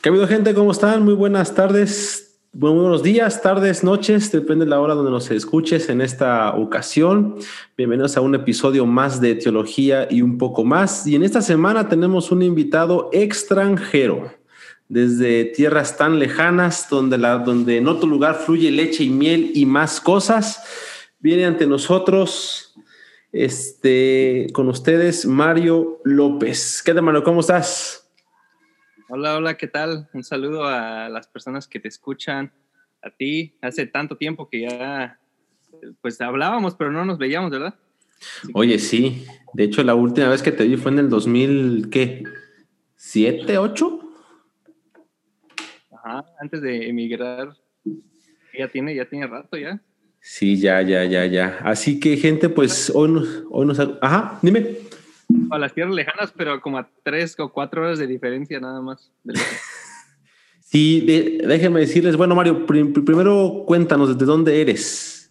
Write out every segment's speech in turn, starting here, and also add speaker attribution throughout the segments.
Speaker 1: ¿Qué ha habido gente? ¿Cómo están? Muy buenas tardes, muy buenos días, tardes, noches, depende de la hora donde nos escuches en esta ocasión. Bienvenidos a un episodio más de Teología y un poco más. Y en esta semana tenemos un invitado extranjero desde tierras tan lejanas donde, donde en otro lugar fluye leche y miel y más cosas. Viene ante nosotros este, con ustedes Mario López. ¿Qué tal, Mario? ¿Cómo estás?
Speaker 2: Hola, hola, ¿qué tal? Un saludo a las personas que te escuchan, a ti. Hace tanto tiempo que ya, pues hablábamos, pero no nos veíamos, ¿verdad?
Speaker 1: Oye, sí. De hecho, la última vez que te vi fue en el 2000, ¿qué? ¿Siete, ocho?
Speaker 2: Ajá, antes de emigrar. Ya tiene, ya tiene rato ya.
Speaker 1: Sí, ya, ya, ya, ya. Así que, gente, pues hoy nos, hoy nos... Ajá, dime
Speaker 2: a las tierras lejanas, pero como a tres o cuatro horas de diferencia nada más.
Speaker 1: sí, déjenme decirles, bueno, Mario, primero cuéntanos, ¿desde dónde eres?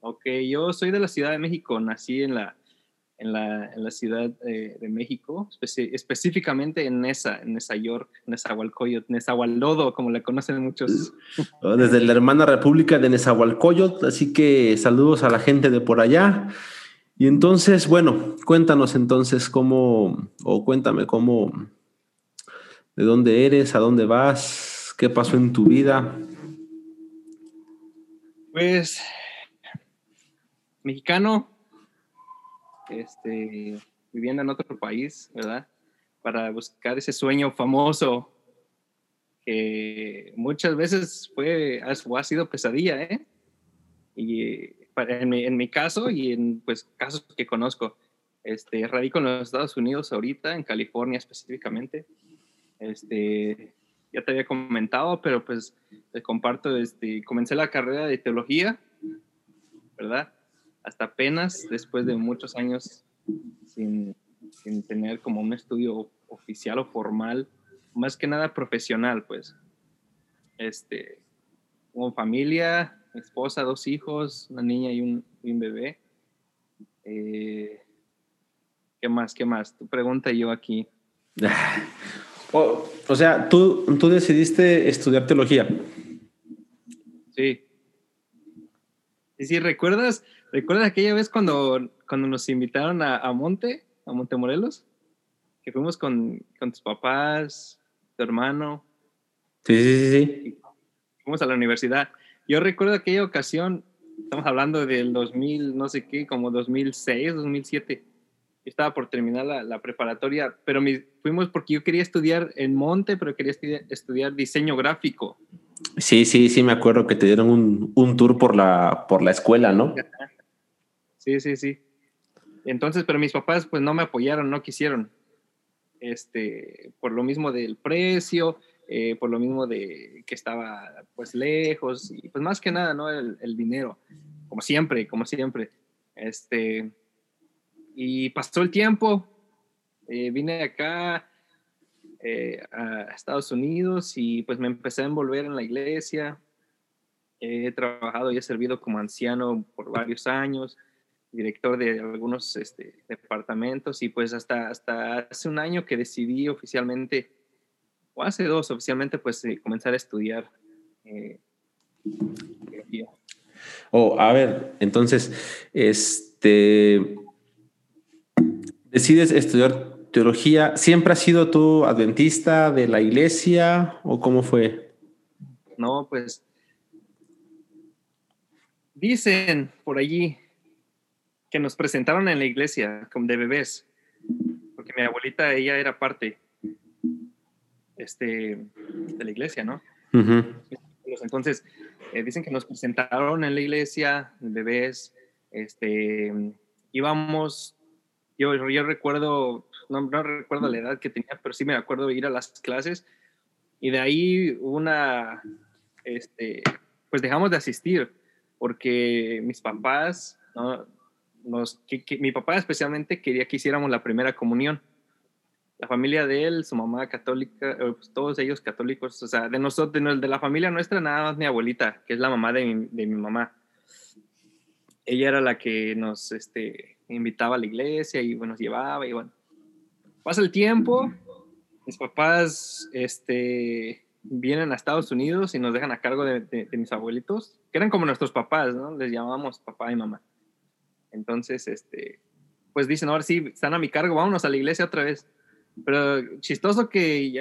Speaker 2: Ok, yo soy de la Ciudad de México, nací en la, en la, en la Ciudad de, México, específicamente en Nesa, en Nesa York, Nezahualcóyotl, Nezahualdodo, como le conocen muchos.
Speaker 1: Oh, desde la hermana República de Nezahualcóyotl, así que saludos a la gente de por allá. Y entonces, bueno, cuéntanos entonces cómo, o cuéntame cómo, de dónde eres, a dónde vas, qué pasó en tu vida.
Speaker 2: Pues, mexicano, este, viviendo en otro país, ¿verdad? Para buscar ese sueño famoso que muchas veces fue, ha sido pesadilla, ¿eh? Y en mi, en mi caso y en pues, casos que conozco. Este, radico en los Estados Unidos ahorita, en California específicamente. Este, ya te había comentado, pero pues te comparto, este, comencé la carrera de teología, ¿verdad? Hasta apenas después de muchos años sin, sin tener como un estudio oficial o formal, más que nada profesional, pues. Este, como familia, esposa, dos hijos, una niña y un, bebé. Eh, ¿Qué más? ¿Qué más? Tu pregunta yo aquí.
Speaker 1: o, sea, ¿tú, tú decidiste estudiar teología.
Speaker 2: Sí. Y si recuerdas, ¿recuerdas aquella vez cuando, cuando nos invitaron a, a Monte, a Montemorelos? Que fuimos con, con, tus papás, tu hermano.
Speaker 1: Sí, sí, sí, sí.
Speaker 2: Fuimos a la universidad. Yo recuerdo aquella ocasión, estamos hablando del 2000, no sé qué, como 2006, 2007. estaba por terminar la, preparatoria, pero fuimos porque yo quería estudiar en Monte, pero quería estudiar, diseño gráfico.
Speaker 1: Sí, sí, sí, me acuerdo que te dieron un, un, tour por la, por la escuela, ¿no?
Speaker 2: Sí, sí, sí. Entonces, pero mis papás pues no me apoyaron, no quisieron. Este, por lo mismo del precio, eh, por lo mismo de que estaba pues lejos y pues más que nada, ¿no? El, dinero, como siempre, como siempre. Este, y pasó el tiempo, eh, vine acá eh, a Estados Unidos y pues me empecé a envolver en la iglesia. He trabajado y he servido como anciano por varios años, director de algunos este, departamentos y pues hasta, hasta hace un año que decidí oficialmente o hace dos oficialmente, pues eh, comenzar a estudiar eh,
Speaker 1: Oh, a ver, entonces, este, decides estudiar teología. ¿Siempre has sido tú adventista de la iglesia o cómo fue?
Speaker 2: No, pues dicen por allí que nos presentaron en la iglesia como de bebés, porque mi abuelita, ella era parte este, de la iglesia, ¿no? Entonces, eh, dicen que nos presentaron en la iglesia, bebés, este, íbamos, yo, yo recuerdo, no, no, recuerdo la edad que tenía, pero sí me acuerdo ir a las clases y de ahí una, este, pues dejamos de asistir porque mis papás, ¿no? Nos, mi papá especialmente quería que hiciéramos la primera comunión la familia de él, su mamá católica, eh, pues, todos ellos católicos, o sea, de nosotros, de, la familia nuestra, nada más mi abuelita, que es la mamá de mi, de mi mamá. Ella era la que nos este, invitaba a la iglesia y bueno, nos llevaba y bueno. Pasa el tiempo mis papás este, vienen a Estados Unidos y nos dejan a cargo de, mis abuelitos, que eran como nuestros papás, ¿no? Les llamábamos papá y mamá. Entonces, este, pues dicen, ahora sí, están a mi cargo, vámonos a la iglesia otra vez. Pero chistoso que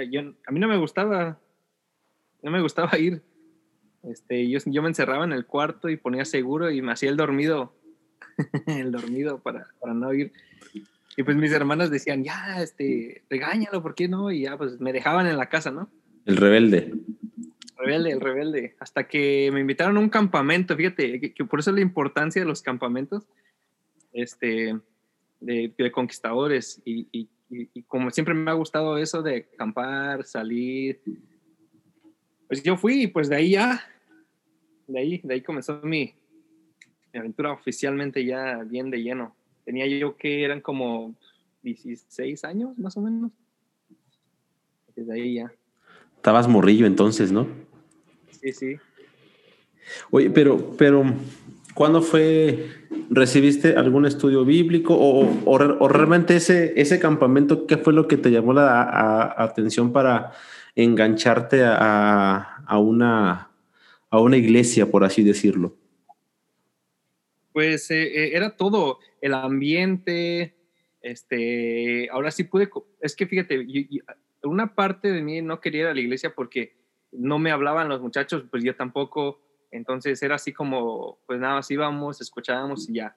Speaker 2: a mí no me gustaba, no me gustaba ir. Este, yo, yo me encerraba en el cuarto y ponía seguro y me hacía el dormido, el dormido para, para no ir. Y pues mis hermanas decían, ya, este, regáñalo, ¿por qué no? Y ya, pues me dejaban en la casa, ¿no?
Speaker 1: El rebelde.
Speaker 2: Rebelde, el rebelde. Hasta que me invitaron a un campamento, fíjate, que, por eso la importancia de los campamentos este, de, conquistadores. Y, como siempre me ha gustado eso de acampar, salir, pues yo fui y pues de ahí ya, de ahí, de ahí comenzó mi, mi aventura oficialmente ya bien de lleno. Tenía yo que eran como 16 años más o menos. Desde ahí ya.
Speaker 1: Estabas morrillo entonces, ¿no?
Speaker 2: Sí, sí.
Speaker 1: Oye, pero, pero, ¿cuándo fue, recibiste algún estudio bíblico o, realmente ese, ese campamento, qué fue lo que te llamó la atención para engancharte a, una, a una iglesia, por así decirlo?
Speaker 2: Pues eh, eh, era todo, el ambiente, este, ahora sí pude, es que fíjate, una parte de mí no quería ir a la iglesia porque no me hablaban los muchachos, pues yo tampoco. Entonces era así como, pues nada más íbamos, escuchábamos y ya.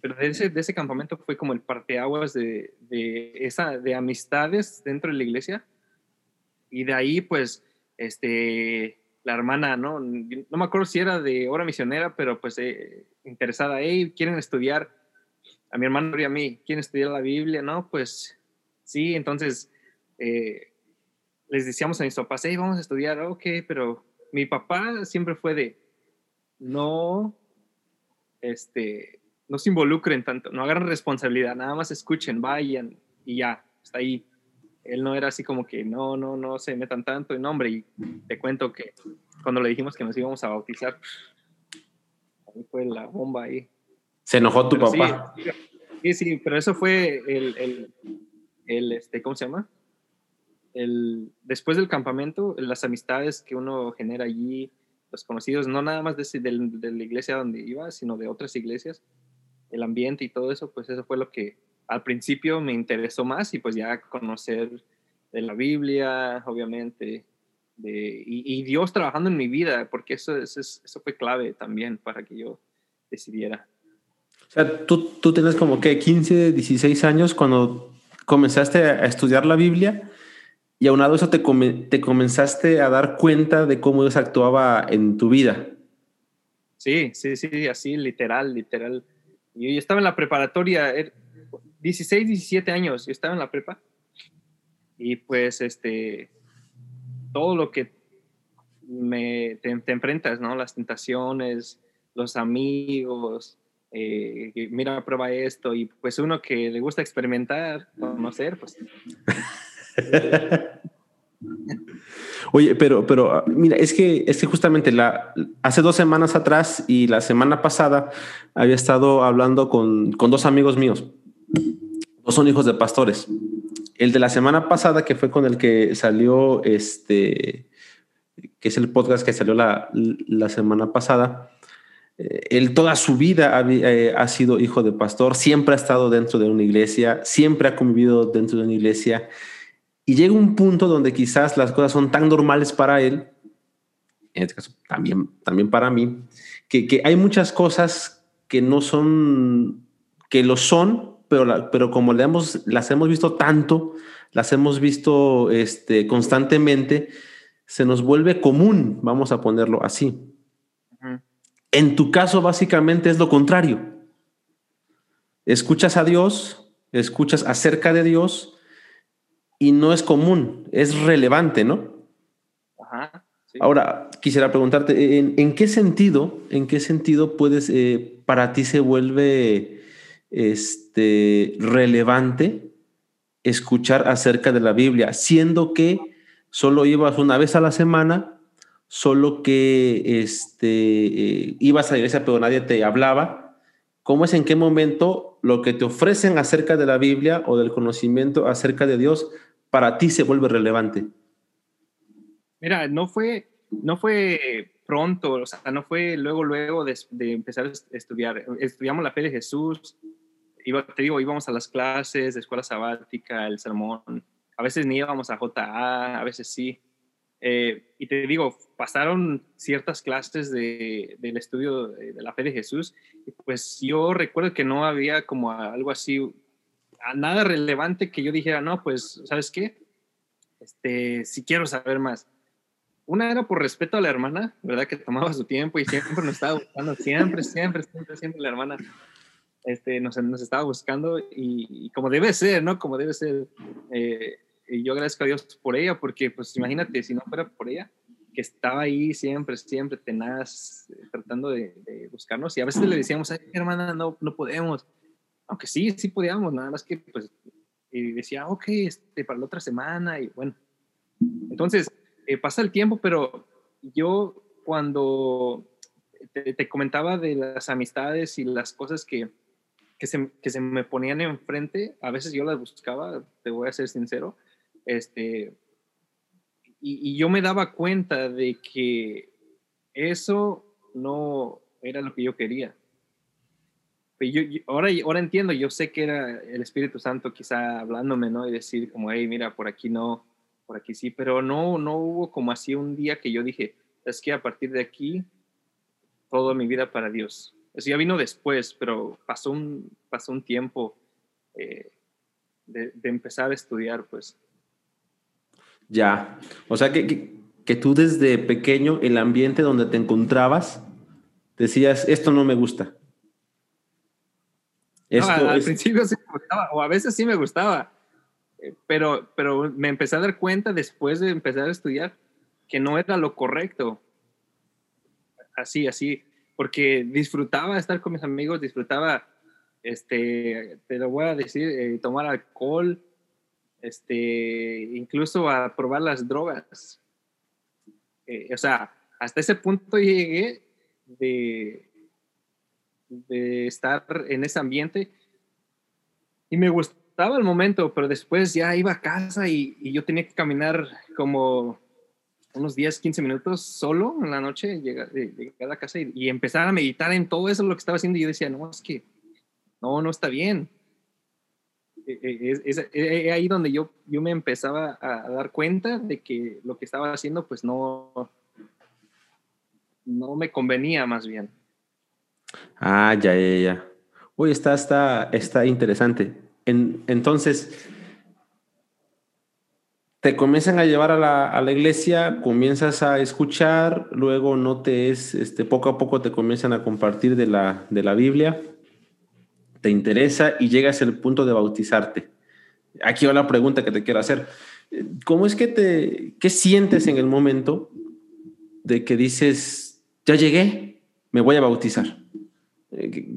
Speaker 2: Pero de ese, de ese campamento fue como el parteaguas de, de, esa, de amistades dentro de la iglesia. Y de ahí, pues, este, la hermana, ¿no? No me acuerdo si era de hora misionera, pero pues eh, interesada, hey, ¿quieren estudiar? A mi hermano y a mí, ¿quieren estudiar la Biblia? No, pues sí, entonces eh, les decíamos a mis papás, hey, vamos a estudiar, ok, pero mi papá siempre fue de, no, este, no se involucren tanto, no agarren responsabilidad, nada más escuchen, vayan y ya, está ahí. Él no era así como que no, no, no se metan tanto en nombre. Y te cuento que cuando le dijimos que nos íbamos a bautizar, ahí fue la bomba ahí.
Speaker 1: ¿Se enojó tu papá?
Speaker 2: Sí, sí, pero eso fue el, el, el, este, ¿cómo se llama? El, después del campamento, las amistades que uno genera allí, los conocidos, no nada más de, de, la iglesia donde iba, sino de otras iglesias, el ambiente y todo eso, pues eso fue lo que al principio me interesó más y pues ya conocer de la Biblia, obviamente, de, y, Dios trabajando en mi vida, porque eso, eso, eso, fue clave también para que yo decidiera.
Speaker 1: O sea, tú, tú tienes como que 15, 16 años cuando comenzaste a estudiar la Biblia y aunado eso te, te comenzaste a dar cuenta de cómo Dios actuaba en tu vida.
Speaker 2: Sí, sí, sí, así, literal, literal. Yo, yo estaba en la preparatoria, 16, er, 17 años, yo estaba en la prepa. Y pues, este, todo lo que me, te, enfrentas, ¿no? Las tentaciones, los amigos, eh, mira, prueba esto. Y pues uno que le gusta experimentar, conocer, pues
Speaker 1: Oye, pero, pero ah, mira, es que, es que justamente la, hace dos semanas atrás y la semana pasada había estado hablando con, con dos amigos míos. Dos son hijos de pastores. El de la semana pasada, que fue con el que salió este, que es el podcast que salió la, la semana pasada, eh, él toda su vida ha, eh, ha, sido hijo de pastor, siempre ha estado dentro de una iglesia, siempre ha convivido dentro de una iglesia y llega un punto donde quizás las cosas son tan normales para él, en este caso también, también para mí, que, hay muchas cosas que no son, que lo son, pero, pero como le hemos, las hemos visto tanto, las hemos visto este, constantemente, se nos vuelve común, vamos a ponerlo así. En tu caso, básicamente es lo contrario. Escuchas a Dios, escuchas acerca de Dios, y no es común, es relevante, ¿no? Ajá. Ahora, quisiera preguntarte, ¿en, qué sentido, en qué sentido puedes, eh, para ti se vuelve este, relevante escuchar acerca de la Biblia, siendo que solo ibas una vez a la semana, solo que este, eh, ibas a la iglesia pero nadie te hablaba? ¿Cómo es en qué momento lo que te ofrecen acerca de la Biblia o del conocimiento acerca de Dios para ti se vuelve relevante?
Speaker 2: Mira, no fue, no fue pronto, o sea, no fue luego, luego de, empezar a estudiar. Estudiamos la fe de Jesús, iba, te digo, íbamos a las clases de escuela sabática, el sermón, a veces ni íbamos a JA, a veces sí. Eh, y te digo, pasaron ciertas clases de, del estudio de, de, la fe de Jesús, pues yo recuerdo que no había como algo así, nada relevante que yo dijera, no, pues, ¿sabes qué? Este, si quiero saber más una era por respeto a la hermana, ¿verdad? Que tomaba su tiempo y siempre nos estaba buscando, siempre, siempre, siempre, siempre la hermana este, nos, nos estaba buscando y, como debe ser, ¿no? Como debe ser. Eh, y yo agradezco a Dios por ella, porque pues imagínate, si no fuera por ella, que estaba ahí siempre, siempre tenaz, tratando de, buscarnos y a veces le decíamos, ay, hermana, no, no podemos. Aunque sí, sí podíamos, nada más que pues, y decía, ok, este, para la otra semana y bueno. Entonces, eh, pasa el tiempo, pero yo cuando te, comentaba de las amistades y las cosas que, que, se, que se me ponían enfrente, a veces yo las buscaba, te voy a ser sincero, este, y, yo me daba cuenta de que eso no era lo que yo quería. Yo, ahora, ahora entiendo, yo sé que era el Espíritu Santo quizá hablándome, ¿no? Y decir como, hey, mira, por aquí no, por aquí sí, pero no, no hubo como así un día que yo dije, es que a partir de aquí, toda mi vida para Dios. Eso ya vino después, pero pasó un, pasó un tiempo eh, de, empezar a estudiar, pues.
Speaker 1: Ya, o sea que, que, tú desde pequeño, el ambiente donde te encontrabas, decías, esto no me gusta.
Speaker 2: Esto al principio sí me gustaba, o a veces sí me gustaba, pero, pero me empecé a dar cuenta después de empezar a estudiar que no era lo correcto. Así, así, porque disfrutaba estar con mis amigos, disfrutaba, este, te lo voy a decir, eh, tomar alcohol, este, incluso a probar las drogas. Eh, o sea, hasta ese punto llegué de, de estar en ese ambiente y me gustó estaba el momento, pero después ya iba a casa y, yo tenía que caminar como unos 10, 15 minutos solo en la noche, llegar, a la casa y, empezar a meditar en todo eso lo que estaba haciendo. Y yo decía, no, es que no, no está bien. E, e, es, ahí donde yo, yo me empezaba a dar cuenta de que lo que estaba haciendo, pues no, no me convenía más bien.
Speaker 1: Ah, ya, ya, ya. Uy, está, está, está interesante entonces, te comienzan a llevar a la, iglesia, comienzas a escuchar, luego no te es, este, poco a poco te comienzan a compartir de la, de la Biblia, te interesa y llegas al punto de bautizarte. Aquí va la pregunta que te quiero hacer. ¿Cómo es que te, qué sientes en el momento de que dices, ya llegué, me voy a bautizar?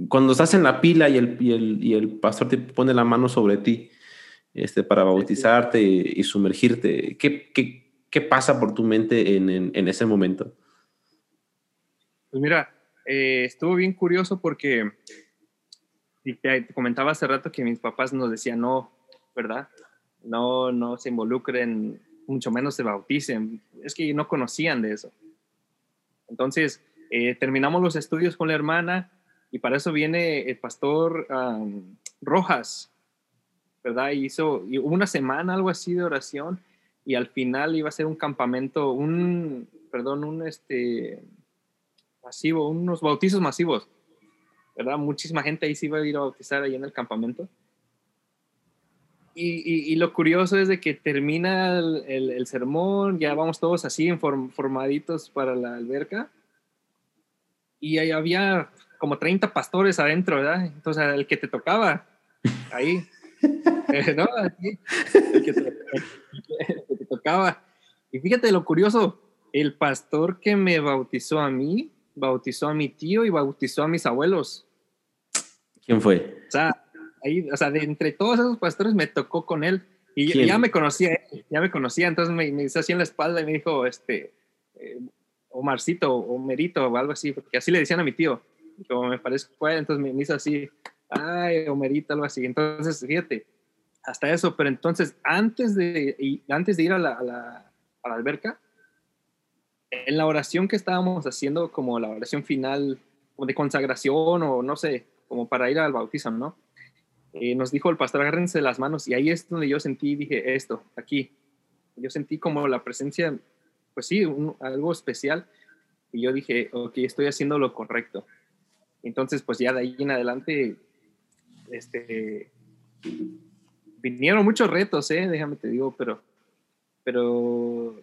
Speaker 1: Cuando estás en la pila y el, y el, pastor te pone la mano sobre ti este, para bautizarte y, sumergirte, ¿qué, ¿qué, qué, pasa por tu mente en, en, ese momento?
Speaker 2: Pues mira, eh, estuvo bien curioso porque te, comentaba hace rato que mis papás nos decían no, ¿verdad? No, no se involucren, mucho menos se bauticen. Es que no conocían de eso. Entonces, eh, terminamos los estudios con la hermana y para eso viene el pastor Rojas, ¿verdad? hizo una semana, algo así de oración, y al final iba a ser un campamento, un, perdón, un este, masivo, unos bautizos masivos, ¿verdad? Muchísima gente ahí se iba a ir a bautizar ahí en el campamento. Y, lo curioso es de que termina el, sermón, ya vamos todos así formaditos para la alberca. Y ahí había como 30 pastores adentro, ¿verdad? Entonces, el que te tocaba, ahí, eh, ¿no? el, que te, tocaba. Y fíjate lo curioso, el pastor que me bautizó a mí, bautizó a mi tío y bautizó a mis abuelos.
Speaker 1: ¿Quién fue?
Speaker 2: O sea, ahí, o sea, de entre todos esos pastores me tocó con él. Y ya me conocía, ya me conocía, entonces me, me hizo así en la espalda y me dijo, este, eh, Omarcito, Omerito o algo así, porque así le decían a mi tío como me parece fue, entonces me hizo así, ay, Homerito, algo así. Entonces, fíjate, hasta eso, pero entonces antes de, antes de ir a la, a la, a la alberca, en la oración que estábamos haciendo, como la oración final, de consagración o no sé, como para ir al bautizo, ¿no? Eh, nos dijo el pastor, agárrense las manos y ahí es donde yo sentí, dije, esto, aquí. Yo sentí como la presencia, pues sí, algo especial y yo dije, ok, estoy haciendo lo correcto. Entonces, pues ya de ahí en adelante, este, vinieron muchos retos, ¿eh? Déjame te digo, pero, pero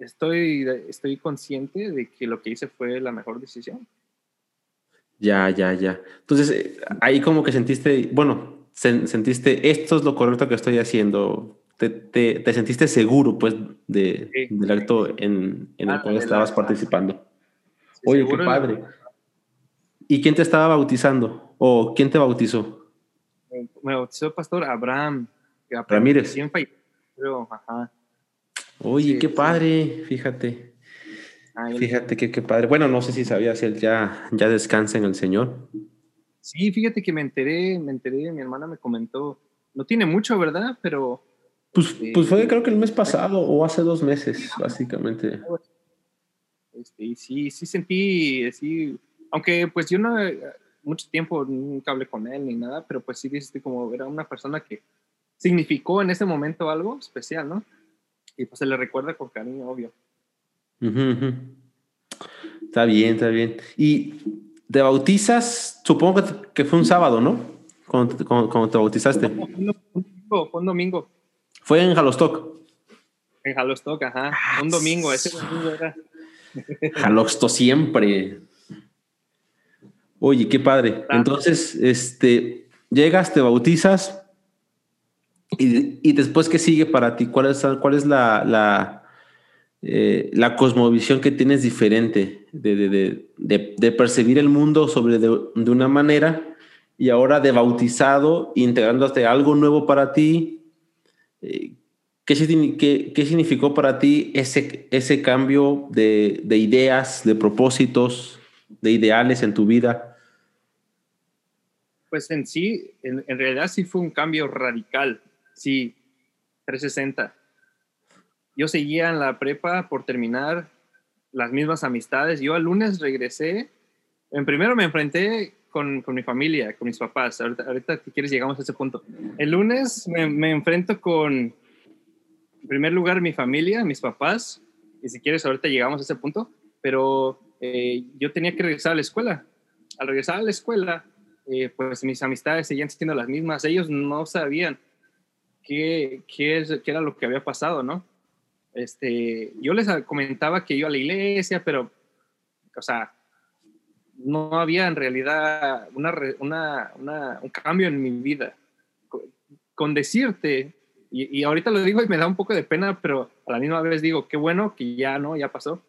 Speaker 2: estoy, estoy consciente de que lo que hice fue la mejor decisión.
Speaker 1: Ya, ya, ya. Entonces, eh, ahí como que sentiste, bueno, sentiste, esto es lo correcto que estoy haciendo. Te, te, sentiste seguro, pues, de, del acto en, en el ah, cual estabas participando. Oye, qué padre. ¿Y quién te estaba bautizando? ¿O quién te bautizó?
Speaker 2: Me bautizó el pastor Abraham.
Speaker 1: Ramírez. Oye, qué padre, fíjate. fíjate que qué padre. Bueno, no sé si sabías si él ya, ya descansa en el Señor.
Speaker 2: Sí, fíjate que me enteré, me enteré, mi hermana me comentó. No tiene mucho, ¿verdad? Pero.
Speaker 1: Pues, este, pues fue creo que el mes pasado o hace dos meses, básicamente.
Speaker 2: Este, sí, sí sentí, sí, aunque pues yo no, mucho tiempo nunca hablé con él ni nada, pero pues sí dices como era una persona que significó en ese momento algo especial, ¿no? Y pues se le recuerda con cariño, obvio.
Speaker 1: Está bien, está bien. Y te bautizas, supongo que fue un sábado, ¿no? Cuando, te bautizaste.
Speaker 2: fue un domingo. Fue un domingo.
Speaker 1: Fue en Jalostock.
Speaker 2: En Jalostock, ajá. un domingo, ese domingo era.
Speaker 1: Jalosto siempre. Oye, qué padre. Entonces, este, llegas, te bautizas y, después, ¿qué sigue para ti? ¿Cuál es, cuál es la, la, eh, la cosmovisión que tienes diferente de, percibir el mundo sobre de, una manera y ahora de bautizado, integrándote algo nuevo para ti? Eh, ¿Qué, qué, significó para ti ese, ese cambio de, de, ideas, de propósitos, de ideales en tu vida?
Speaker 2: Pues en sí, en, en, realidad sí fue un cambio radical, sí, 360. Yo seguía en la prepa por terminar las mismas amistades. Yo el lunes regresé, en primero me enfrenté con, con mi familia, con mis papás. Ahorita, ahorita, si quieres, llegamos a ese punto. El lunes me, me enfrento con en primer lugar, mi familia, mis papás, y si quieres, ahorita llegamos a ese punto, pero eh, yo tenía que regresar a la escuela. Al regresar a la escuela, eh, pues mis amistades seguían siendo las mismas. Ellos no sabían qué, qué, es, qué era lo que había pasado, ¿no? Este, yo les comentaba que iba a la iglesia, pero, o sea, no había en realidad una, una, un cambio en mi vida. Con decirte y, ahorita lo digo y me da un poco de pena, pero a la misma vez digo, qué bueno que ya no, ya pasó.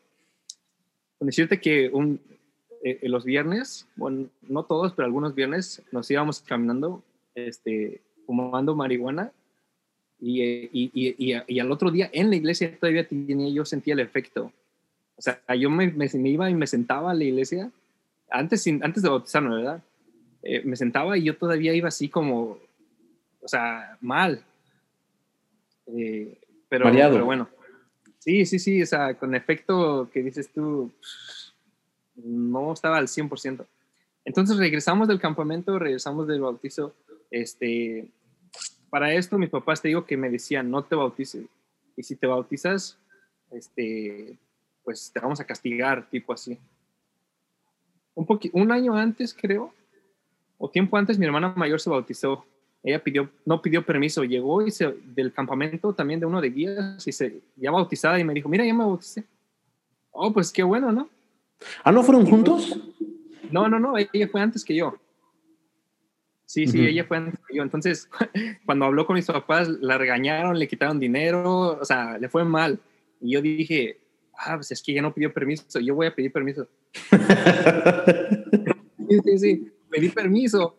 Speaker 2: Con decirte que un, eh, eh, los viernes, bueno, no todos, pero algunos viernes nos íbamos caminando, este, fumando marihuana y, eh, y, y, y, al otro día en la iglesia todavía tenía, yo sentía el efecto. O sea, yo me, me, iba y me sentaba a la iglesia, antes, antes de bautizarme, ¿verdad? me sentaba y yo todavía iba así como, o sea, mal. Eh, pero, pero, bueno, sí, sí, sí, o sea, con efecto que dices tú, no estaba al 100%. Entonces regresamos del campamento, regresamos del bautizo. Este, para esto mis papás te digo que me decían, no te bautices. Y si te bautizas, este, pues te vamos a castigar, tipo así. Un, un año antes, creo, o tiempo antes, mi hermana mayor se bautizó ella pidió, no pidió permiso, llegó y se, del campamento también de uno de guías y se ya bautizada y me dijo, mira, ya me bauticé. Oh, pues qué bueno, ¿no?
Speaker 1: Ah, ¿no fueron juntos?
Speaker 2: No, no, no, ella fue antes que yo. Sí, sí, ella fue antes que yo. Entonces, cuando habló con mis papás, la regañaron, le quitaron dinero, o sea, le fue mal. Y yo dije, ah, pues es que ella no pidió permiso, yo voy a pedir permiso. sí, sí, sí, pedí permiso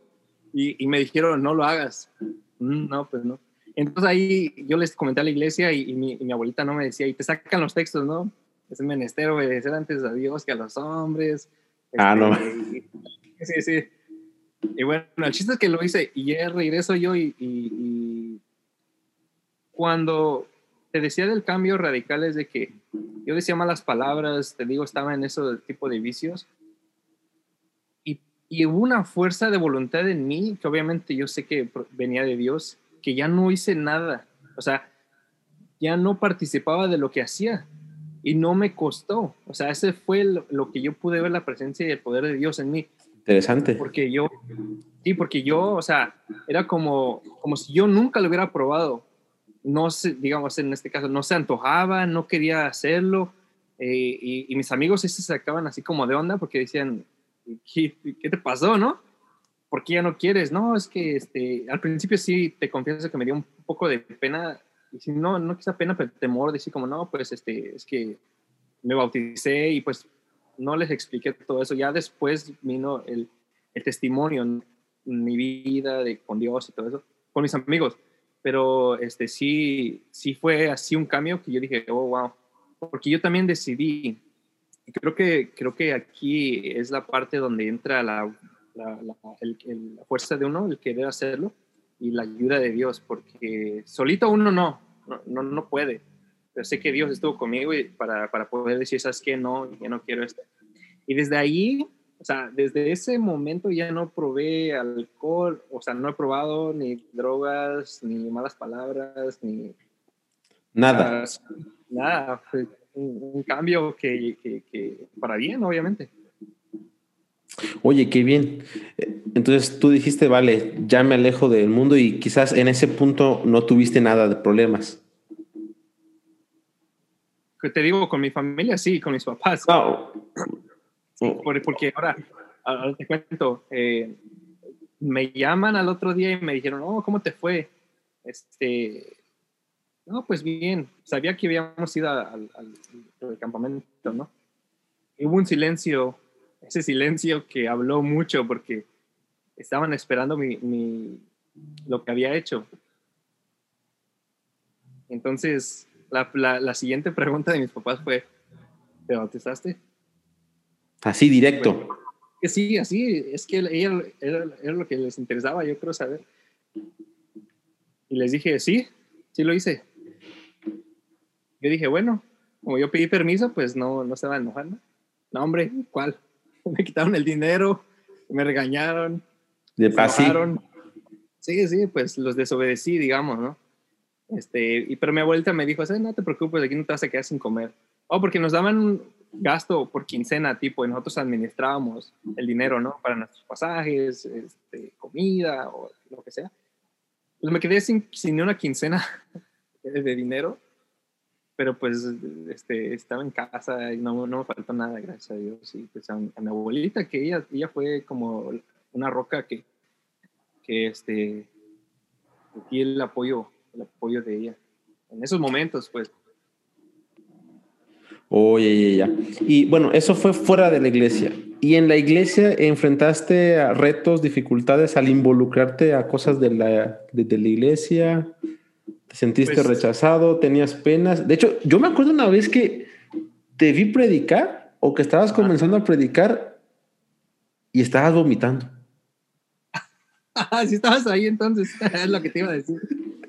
Speaker 2: y, me dijeron, no lo hagas. Mm, no, pues no. Entonces ahí yo les comenté a la iglesia y, mi, abuelita no me decía, y te sacan los textos, ¿no? Es menester obedecer antes a Dios que a los hombres.
Speaker 1: Ah, no.
Speaker 2: sí, sí. Y bueno, el chiste es que lo hice y ya regreso yo y, cuando te decía del cambio radical es de que yo decía malas palabras, te digo, estaba en ese tipo de vicios. Y, y hubo una fuerza de voluntad en mí, que obviamente yo sé que venía de Dios, que ya no hice nada. O sea, ya no participaba de lo que hacía y no me costó. O sea, ese fue lo, que yo pude ver la presencia y el poder de Dios en mí.
Speaker 1: Interesante.
Speaker 2: Porque yo, sí, porque yo, o sea, era como, como si yo nunca lo hubiera probado. No sé, digamos, en este caso, no se antojaba, no quería hacerlo. Eh, y, mis amigos se sacaban así como de onda porque decían, ¿qué, qué te pasó, no? ¿Por qué ya no quieres? No, es que este, al principio sí te confieso que me dio un poco de pena y si no, no quizá pena, pero temor, decir como, no, pues este, es que me bauticé y pues no les expliqué todo eso. Ya después vino el, el testimonio, mi vida de, con Dios y todo eso, con mis amigos. Pero este, sí, sí fue así un cambio que yo dije, oh, wow. Porque yo también decidí, y creo que, creo que aquí es la parte donde entra la, la, la, la fuerza de uno, el querer hacerlo y la ayuda de Dios, porque solito uno no, no, no, puede. Pero sé que Dios estuvo conmigo y para, para poder decir, ¿sabes qué? No, ya no quiero esto. Y desde ahí, o sea, desde ese momento ya no probé alcohol, o sea, no he probado ni drogas, ni malas palabras, ni...
Speaker 1: Nada.
Speaker 2: nada, fue un, cambio que, que, que, para bien, obviamente.
Speaker 1: Oye, qué bien. Entonces tú dijiste, vale, ya me alejo del mundo y quizás en ese punto no tuviste nada de problemas.
Speaker 2: Que te digo, con mi familia sí, con mis papás. porque ahora, ahora te cuento, eh, me llaman al otro día y me dijeron, oh, ¿cómo te fue? Este, no, pues bien, sabía que habíamos ido al, al campamento, ¿no? Y hubo un silencio ese silencio que habló mucho porque estaban esperando mi, lo que había hecho. Entonces, la, la, siguiente pregunta de mis papás fue, ¿te bautizaste?
Speaker 1: Así directo.
Speaker 2: que sí, así, es que era, era, lo que les interesaba, yo creo saber. Y les dije, sí, sí lo hice. Yo dije, bueno, como yo pedí permiso, pues no, no se va a enojar, ¿no? No, hombre, ¿cuál? me quitaron el dinero, me regañaron.
Speaker 1: De pasaron.
Speaker 2: Sí, sí, pues los desobedecí, digamos, ¿no? Este, y, pero mi abuelita me dijo, no te preocupes, aquí no te vas a quedar sin comer. Oh, porque nos daban un gasto por quincena, tipo, y nosotros administrábamos el dinero, ¿no? Para nuestros pasajes, este, comida o lo que sea. Pues me quedé sin, sin una quincena de dinero pero pues este, estaba en casa y no, no me faltó nada, gracias a Dios. Y pues a, mi abuelita, que ella, ella fue como una roca que, que este, y el apoyo, el apoyo de ella. En esos momentos, pues.
Speaker 1: Oye, ya, ya. Y bueno, eso fue fuera de la iglesia. ¿Y en la iglesia enfrentaste a retos, dificultades al involucrarte a cosas de la, de la iglesia? Sentiste pues, rechazado? ¿Tenías penas? De hecho, yo me acuerdo una vez que te vi predicar o que estabas comenzando a predicar y estabas vomitando.
Speaker 2: Ah, sí estabas ahí entonces, es lo que te iba a decir.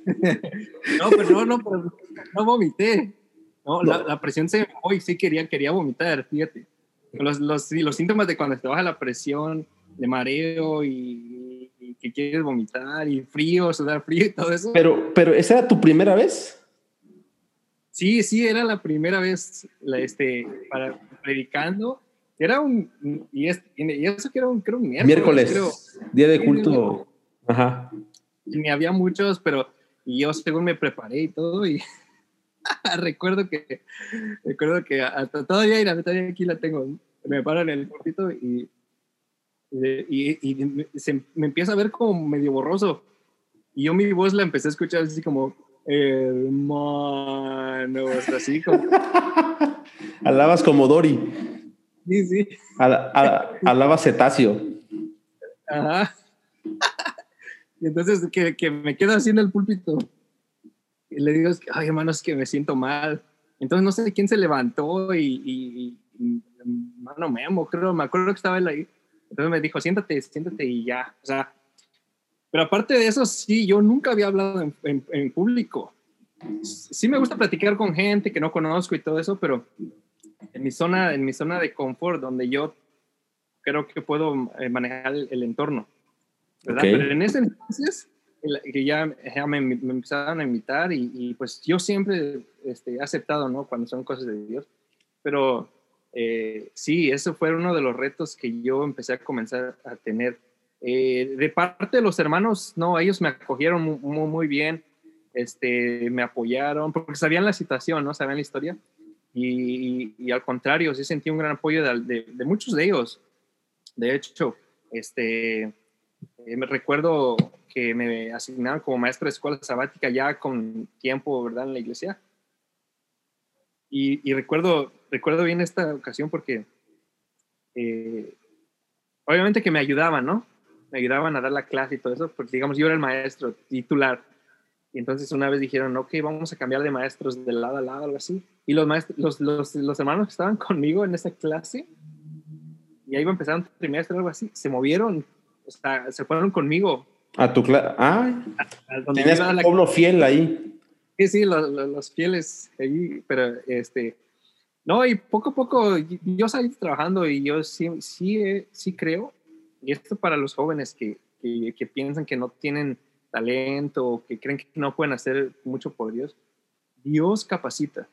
Speaker 2: no, pero no, no, no vomité. No, La, presión se hoy sí quería, quería vomitar, fíjate. Los, los, los síntomas de cuando te baja la presión, de mareo y que quieres vomitar y frío, sudar frío y todo eso.
Speaker 1: Pero, pero ¿esa era tu primera vez?
Speaker 2: Sí, sí, era la primera vez la, este, para, predicando. Era un, y, eso que era un, creo, un
Speaker 1: miércoles. Miércoles, día de culto. Ajá.
Speaker 2: Y ni había muchos, pero y yo según me preparé y todo y recuerdo que recuerdo que hasta todavía, todavía aquí la tengo me paro en el cortito y y, me empieza a ver como medio borroso. Y yo mi voz la empecé a escuchar así como, hermano, así como...
Speaker 1: Alabas como Dori.
Speaker 2: Sí, sí.
Speaker 1: alabas cetáceo.
Speaker 2: Ajá. y entonces que, que, me quedo así en el púlpito. Y le digo, ay, hermano, es que me siento mal. Entonces no sé quién se levantó y, y, y hermano Memo, creo, me acuerdo que estaba él ahí entonces me dijo, siéntate, siéntate y ya. O sea, pero aparte de eso, sí, yo nunca había hablado en, en, público. sí me gusta platicar con gente que no conozco y todo eso, pero en mi zona, en mi zona de confort, donde yo creo que puedo eh, manejar el, entorno, ¿verdad? Pero en ese entonces, que ya, me, empezaron a invitar y, pues yo siempre este, he aceptado, ¿no? Cuando son cosas de Dios, pero eh, sí, eso fue uno de los retos que yo empecé a comenzar a tener. Eh, de parte de los hermanos, no, ellos me acogieron muy, muy bien, este, me apoyaron, porque sabían la situación, ¿no? Sabían la historia. Y, al contrario, sí sentí un gran apoyo de, muchos de ellos. De hecho, este, eh, me recuerdo que me asignaron como maestro de escuela sabática ya con tiempo, ¿verdad? En la iglesia. Y, recuerdo, recuerdo bien esta ocasión porque eh, obviamente que me ayudaban, ¿no? Me ayudaban a dar la clase y todo eso, porque digamos yo era el maestro titular y entonces una vez dijeron, ok, vamos a cambiar de maestros de lado a lado, algo así. Y los, maestros, los, los, los hermanos que estaban conmigo en esa clase, y ahí iba a empezar un trimestre, algo así, se movieron, o sea, se fueron conmigo.
Speaker 1: A tu clase. Ah, tenías un pueblo fiel ahí.
Speaker 2: Sí, sí, los, los, fieles ahí, pero este. No, y poco a poco yo salí trabajando y yo sí, sí, eh, sí creo, y esto para los jóvenes que, que, piensan que no tienen talento que creen que no pueden hacer mucho por Dios, Dios capacita.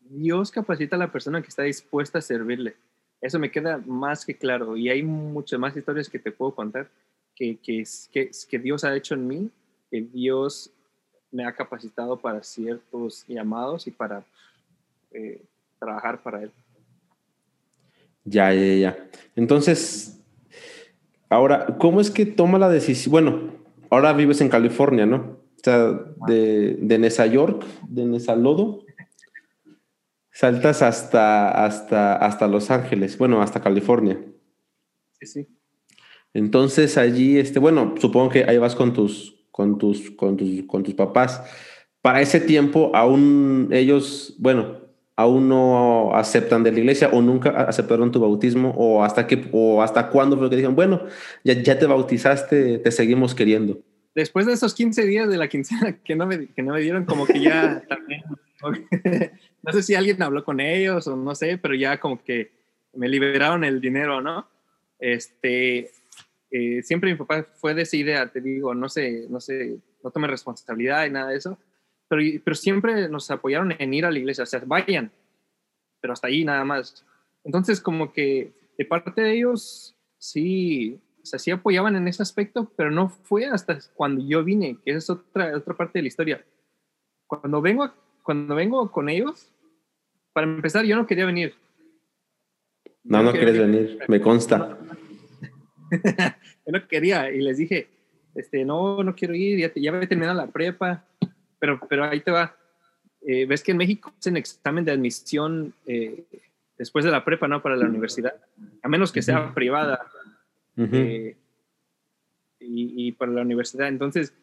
Speaker 2: Dios capacita a la persona que está dispuesta a servirle. Eso me queda más que claro. Y hay muchas más historias que te puedo contar que, que, que, que Dios ha hecho en mí, que Dios me ha capacitado para ciertos llamados y para eh, trabajar para Él.
Speaker 1: Ya, ya, ya. Entonces, ahora, ¿cómo es que toma la decisión? Bueno, ahora vives en California, ¿no? O sea, de, de Nesa York, de Nesa Lodo, saltas hasta, hasta, hasta Los Ángeles, bueno, hasta California.
Speaker 2: Sí, sí.
Speaker 1: Entonces allí, este, bueno, supongo que ahí vas con tus, con tus, con tus, con tus papás. Para ese tiempo, aún ellos, bueno, aún no aceptan de la iglesia o nunca aceptaron tu bautismo o hasta qué o hasta cuándo fue que dijeron, bueno, ya, ya te bautizaste, te seguimos queriendo.
Speaker 2: Después de esos 15 días de la quincena que no me, que no me dieron, como que ya también, no sé si alguien habló con ellos o no sé, pero ya como que me liberaron el dinero, ¿no? Este, eh, siempre mi papá fue de esa idea, te digo, no sé, no sé, no tome responsabilidad y nada de eso pero, siempre nos apoyaron en ir a la iglesia, o sea, vayan, pero hasta ahí nada más. Entonces, como que de parte de ellos, sí, o sea, sí apoyaban en ese aspecto, pero no fue hasta cuando yo vine, que es otra, otra parte de la historia. Cuando vengo, cuando vengo con ellos, para empezar, yo no quería venir.
Speaker 1: No, no, quieres venir, me consta.
Speaker 2: yo no quería y les dije, este, no, no quiero ir, ya, ya voy a terminar la prepa, pero, pero ahí te va. Eh, ves que en México hacen examen de admisión eh, después de la prepa, ¿no? Para la universidad, a menos que sea privada. Eh, y, para la universidad. Entonces,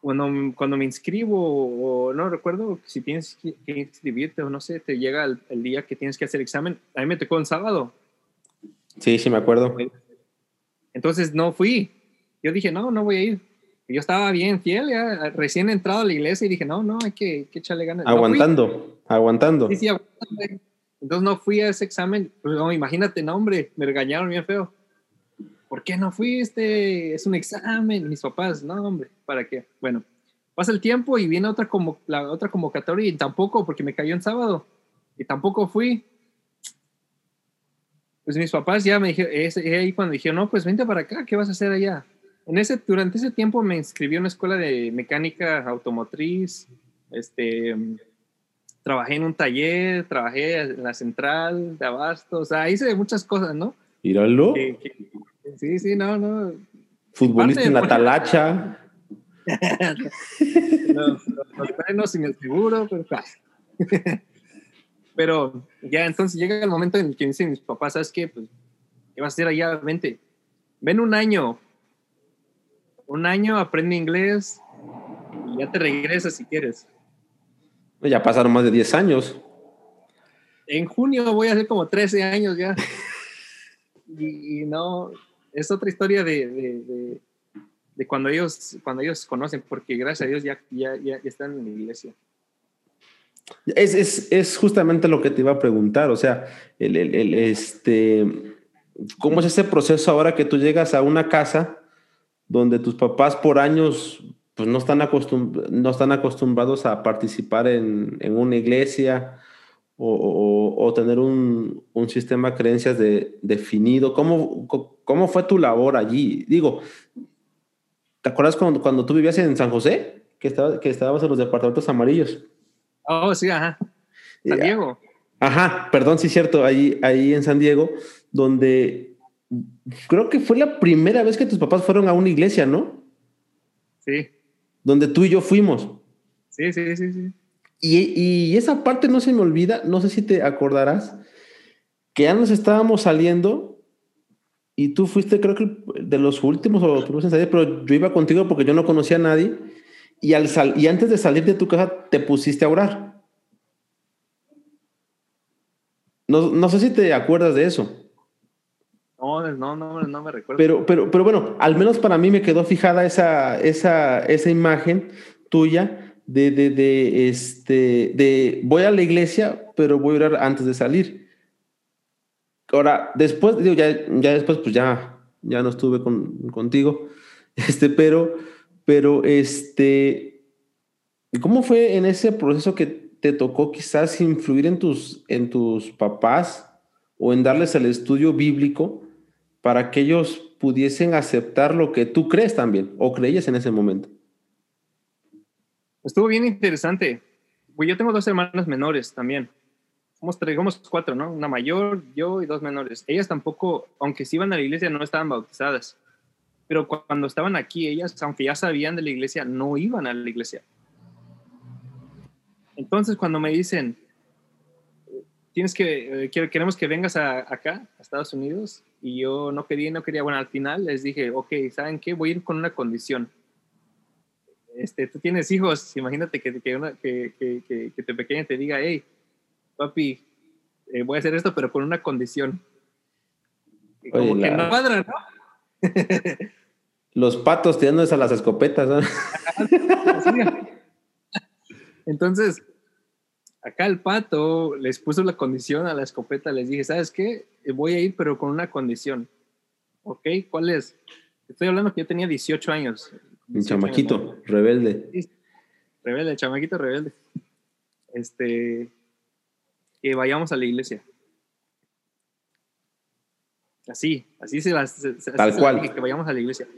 Speaker 2: cuando, cuando me inscribo, o no recuerdo si tienes que, inscribirte o no sé, te llega el, el, día que tienes que hacer examen. A mí me tocó en sábado.
Speaker 1: Sí, sí, me acuerdo.
Speaker 2: Entonces no fui. Yo dije, no, no voy a ir yo estaba bien fiel, ya recién entrado a la iglesia y dije, no, no, hay que, que echarle ganas.
Speaker 1: Aguantando, aguantando.
Speaker 2: Sí, sí, aguantando. Entonces no fui a ese examen, pues no, imagínate, no, hombre, me regañaron bien feo. ¿Por qué no fuiste? Es un examen. Mis papás, no, hombre, ¿para qué? Bueno, pasa el tiempo y viene otra, como, la otra convocatoria y tampoco, porque me cayó en sábado y tampoco fui. Pues mis papás ya me dijeron, es ahí cuando dijeron, no, pues vente para acá, ¿qué vas a hacer allá? En ese, durante ese tiempo me inscribí en una escuela de mecánica automotriz, este, trabajé en un taller, trabajé en la central de abastos, o sea, hice muchas cosas, ¿no?
Speaker 1: Míralo.
Speaker 2: sí, sí, no, no.
Speaker 1: Futbolista en la talacha.
Speaker 2: los, los, sin el seguro, pero, pero ya entonces llega el momento en el que dicen mis papás, ¿sabes qué? Pues, ¿qué vas a hacer allá? Vente. Ven un año, un año, aprende inglés y ya te regresas si quieres.
Speaker 1: Ya pasaron más de 10 años.
Speaker 2: En junio voy a hacer como 13 años ya. y, no, es otra historia de, de cuando ellos, cuando ellos conocen, porque gracias a Dios ya, ya, ya están en la iglesia.
Speaker 1: Es, es, es, justamente lo que te iba a preguntar, o sea, el, el, el, este, ¿cómo es ese proceso ahora que tú llegas a una casa donde tus papás por años pues, no, están no están acostumbrados a participar en, en una iglesia o, o, o tener un, un, sistema de creencias de, definido? ¿Cómo, ¿Cómo fue tu labor allí? Digo, ¿te acuerdas cuando, cuando tú vivías en San José? Que, estaba, que estabas en los departamentos amarillos.
Speaker 2: Oh, sí, ajá. San Diego.
Speaker 1: Ajá, perdón, sí, cierto, ahí, ahí en San Diego, donde creo que fue la primera vez que tus papás fueron a una iglesia, ¿no?
Speaker 2: Sí.
Speaker 1: Donde tú y yo fuimos.
Speaker 2: Sí, sí, sí, sí.
Speaker 1: Y, y esa parte no se me olvida, no sé si te acordarás, que ya nos estábamos saliendo y tú fuiste, creo que de los últimos o los en salir, pero yo iba contigo porque yo no conocía a nadie. Y, al sal y antes de salir de tu casa te pusiste a orar. No, no sé si te acuerdas de eso.
Speaker 2: No, no, no, no me recuerdo.
Speaker 1: Pero, pero, pero bueno, al menos para mí me quedó fijada esa, esa, esa imagen tuya de, de, este, de voy a la iglesia, pero voy a orar antes de salir. Ahora, después, digo, ya, ya después, pues ya, ya no estuve con, contigo, este, pero pero, este, ¿cómo fue en ese proceso que te tocó quizás influir en tus, en tus papás o en darles el estudio bíblico para que ellos pudiesen aceptar lo que tú crees también o creías en ese momento?
Speaker 2: Estuvo bien interesante. Yo tengo dos hermanas menores también. Somos tres, somos cuatro, ¿no? Una mayor, yo y dos menores. Ellas tampoco, aunque sí iban a la iglesia, no estaban bautizadas pero cuando estaban aquí, ellas, aunque ya sabían de la iglesia, no iban a la iglesia. Entonces, cuando me dicen, tienes que, eh, queremos que vengas a, acá, a Estados Unidos, y yo no quería, no quería, bueno, al final les dije, ok, ¿saben qué? Voy a ir con una condición. Este, tú tienes hijos, imagínate que, que, una, que, que, que, tu pequeña te diga, hey, papi, eh, voy a hacer esto, pero con una condición. como que no cuadra, ¿no?
Speaker 1: Los patos tirándose a las escopetas.
Speaker 2: Entonces, acá el pato les puso la condición a la escopeta. Les dije, ¿sabes qué? Voy a ir, pero con una condición. ¿Ok? ¿Cuál es? Estoy hablando que yo tenía 18 años.
Speaker 1: Un chamaquito, rebelde.
Speaker 2: rebelde, chamaquito rebelde. Este, que vayamos a la iglesia. Así, así se las.
Speaker 1: Tal cual.
Speaker 2: que vayamos a la iglesia.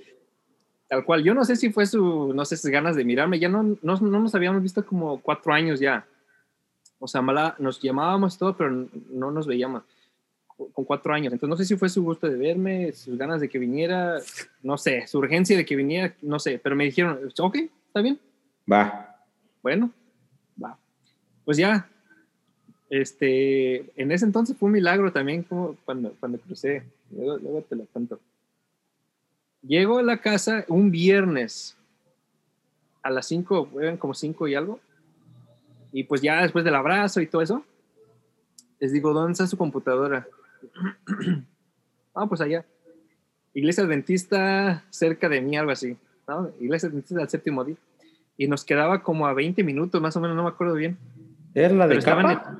Speaker 2: Tal cual. Yo no sé si fue su, no sé, sus ganas de mirarme. Ya no, no, no nos habíamos visto como cuatro años ya. O sea, mala, nos llamábamos todo, pero no nos veíamos con cuatro años. Entonces, no sé si fue su gusto de verme, sus ganas de que viniera, no sé, su urgencia de que viniera, no sé, pero me dijeron, ok, está bien.
Speaker 1: Va.
Speaker 2: Bueno, va. Pues ya, este, en ese entonces fue un milagro también como cuando, cuando crucé. Luego, luego te lo cuento. Llego a la casa un viernes a las 5, eran como 5 y algo. Y pues ya después del abrazo y todo eso, les digo, ¿dónde está su computadora? ah, pues allá. Iglesia Adventista cerca de mí, algo así. ¿no? Iglesia Adventista del séptimo día. Y nos quedaba como a 20 minutos, más o menos, no me acuerdo bien.
Speaker 1: ¿Era la de capa?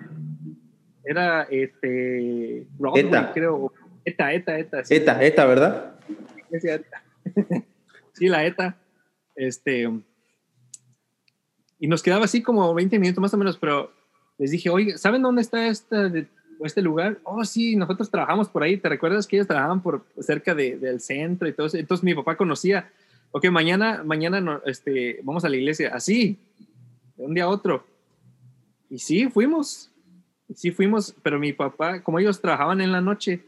Speaker 2: Era este. Broadway, creo. ETA, ETA, ETA.
Speaker 1: Sí. ETA, ETA, ¿verdad?
Speaker 2: sí, la ETA. Este, y nos quedaba así como 20 minutos más o menos, pero les dije, oye, ¿saben dónde está este, este lugar? Oh, sí, nosotros trabajamos por ahí. ¿Te recuerdas que ellos trabajaban por cerca de, del centro y todo eso? Entonces mi papá conocía, ok, mañana, mañana no, este, vamos a la iglesia. Así, de un día a otro. Y sí, fuimos. Sí, fuimos, pero mi papá, como ellos trabajaban en la noche,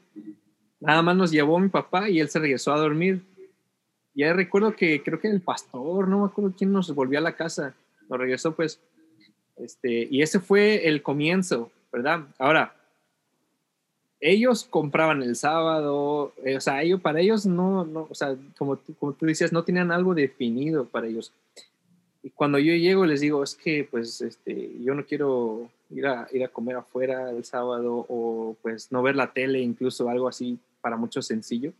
Speaker 2: Nada más nos llevó mi papá y él se regresó a dormir. Y ahí recuerdo que creo que el pastor, no me acuerdo quién nos volvió a la casa, nos regresó pues. Este, y ese fue el comienzo, ¿verdad? Ahora, ellos compraban el sábado, eh, o sea, ellos, para ellos no, no o sea, como como tú decías, no tenían algo definido para ellos. Y cuando yo llego les digo, es que pues este, yo no quiero ir a, ir a comer afuera el sábado o pues no ver la tele, incluso algo así para muchos sencillo.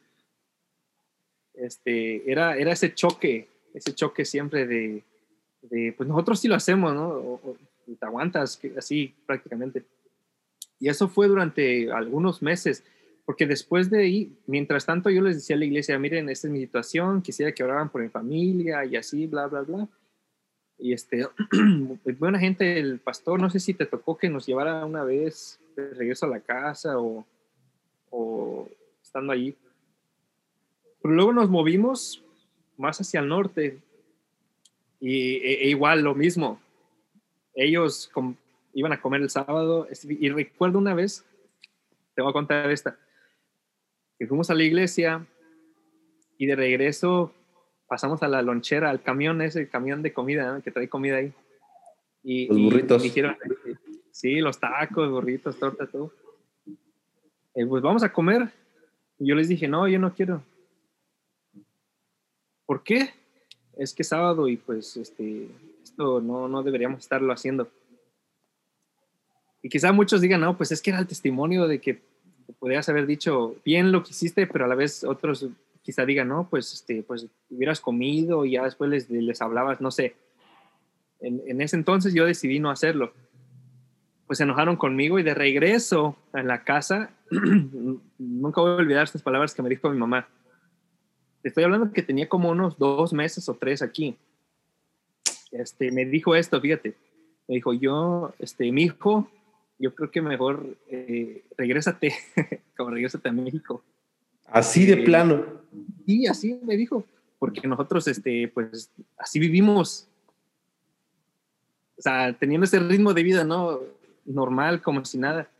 Speaker 2: este, era, era ese choque, ese choque siempre de, de pues nosotros sí lo hacemos, ¿no? te aguantas así prácticamente. Y eso fue durante algunos meses, porque después de ahí, mientras tanto yo les decía a la iglesia, miren, esta es mi situación, quisiera que oraran por mi familia y así, bla, bla, bla. Y este, buena gente, el pastor, no sé si te tocó que nos llevara una vez de regreso a la casa o, o estando allí. Pero luego nos movimos más hacia el norte y e, e igual lo mismo. Ellos iban a comer el sábado y recuerdo una vez, te voy a contar esta, que fuimos a la iglesia y de regreso pasamos a la lonchera, al camión ese, camión de comida, que trae comida ahí.
Speaker 1: Y, los burritos.
Speaker 2: dijeron, sí, los tacos, burritos, torta, todo. Eh, pues vamos a comer. Y yo les dije, no, yo no quiero. ¿Por qué? Es que es sábado y pues este, esto no, no deberíamos estarlo haciendo. Y quizá muchos digan, no, pues es que era el testimonio de que podrías haber dicho bien lo que hiciste, pero a la vez otros quizá digan, no, pues, este, pues hubieras comido y ya después les, les hablabas, no sé. En, en, ese entonces yo decidí no hacerlo. Pues se enojaron conmigo y de regreso a la casa, nunca voy a olvidar estas palabras que me dijo mi mamá. Estoy hablando que tenía como unos dos meses o tres aquí. Este, me dijo esto, fíjate. Me dijo, yo, este, mi hijo, yo creo que mejor eh, regrésate, como regrésate a México.
Speaker 1: Así de plano.
Speaker 2: Y así me dijo, porque nosotros, este, pues, así vivimos. O sea, teniendo ese ritmo de vida, ¿no? Normal, como si nada.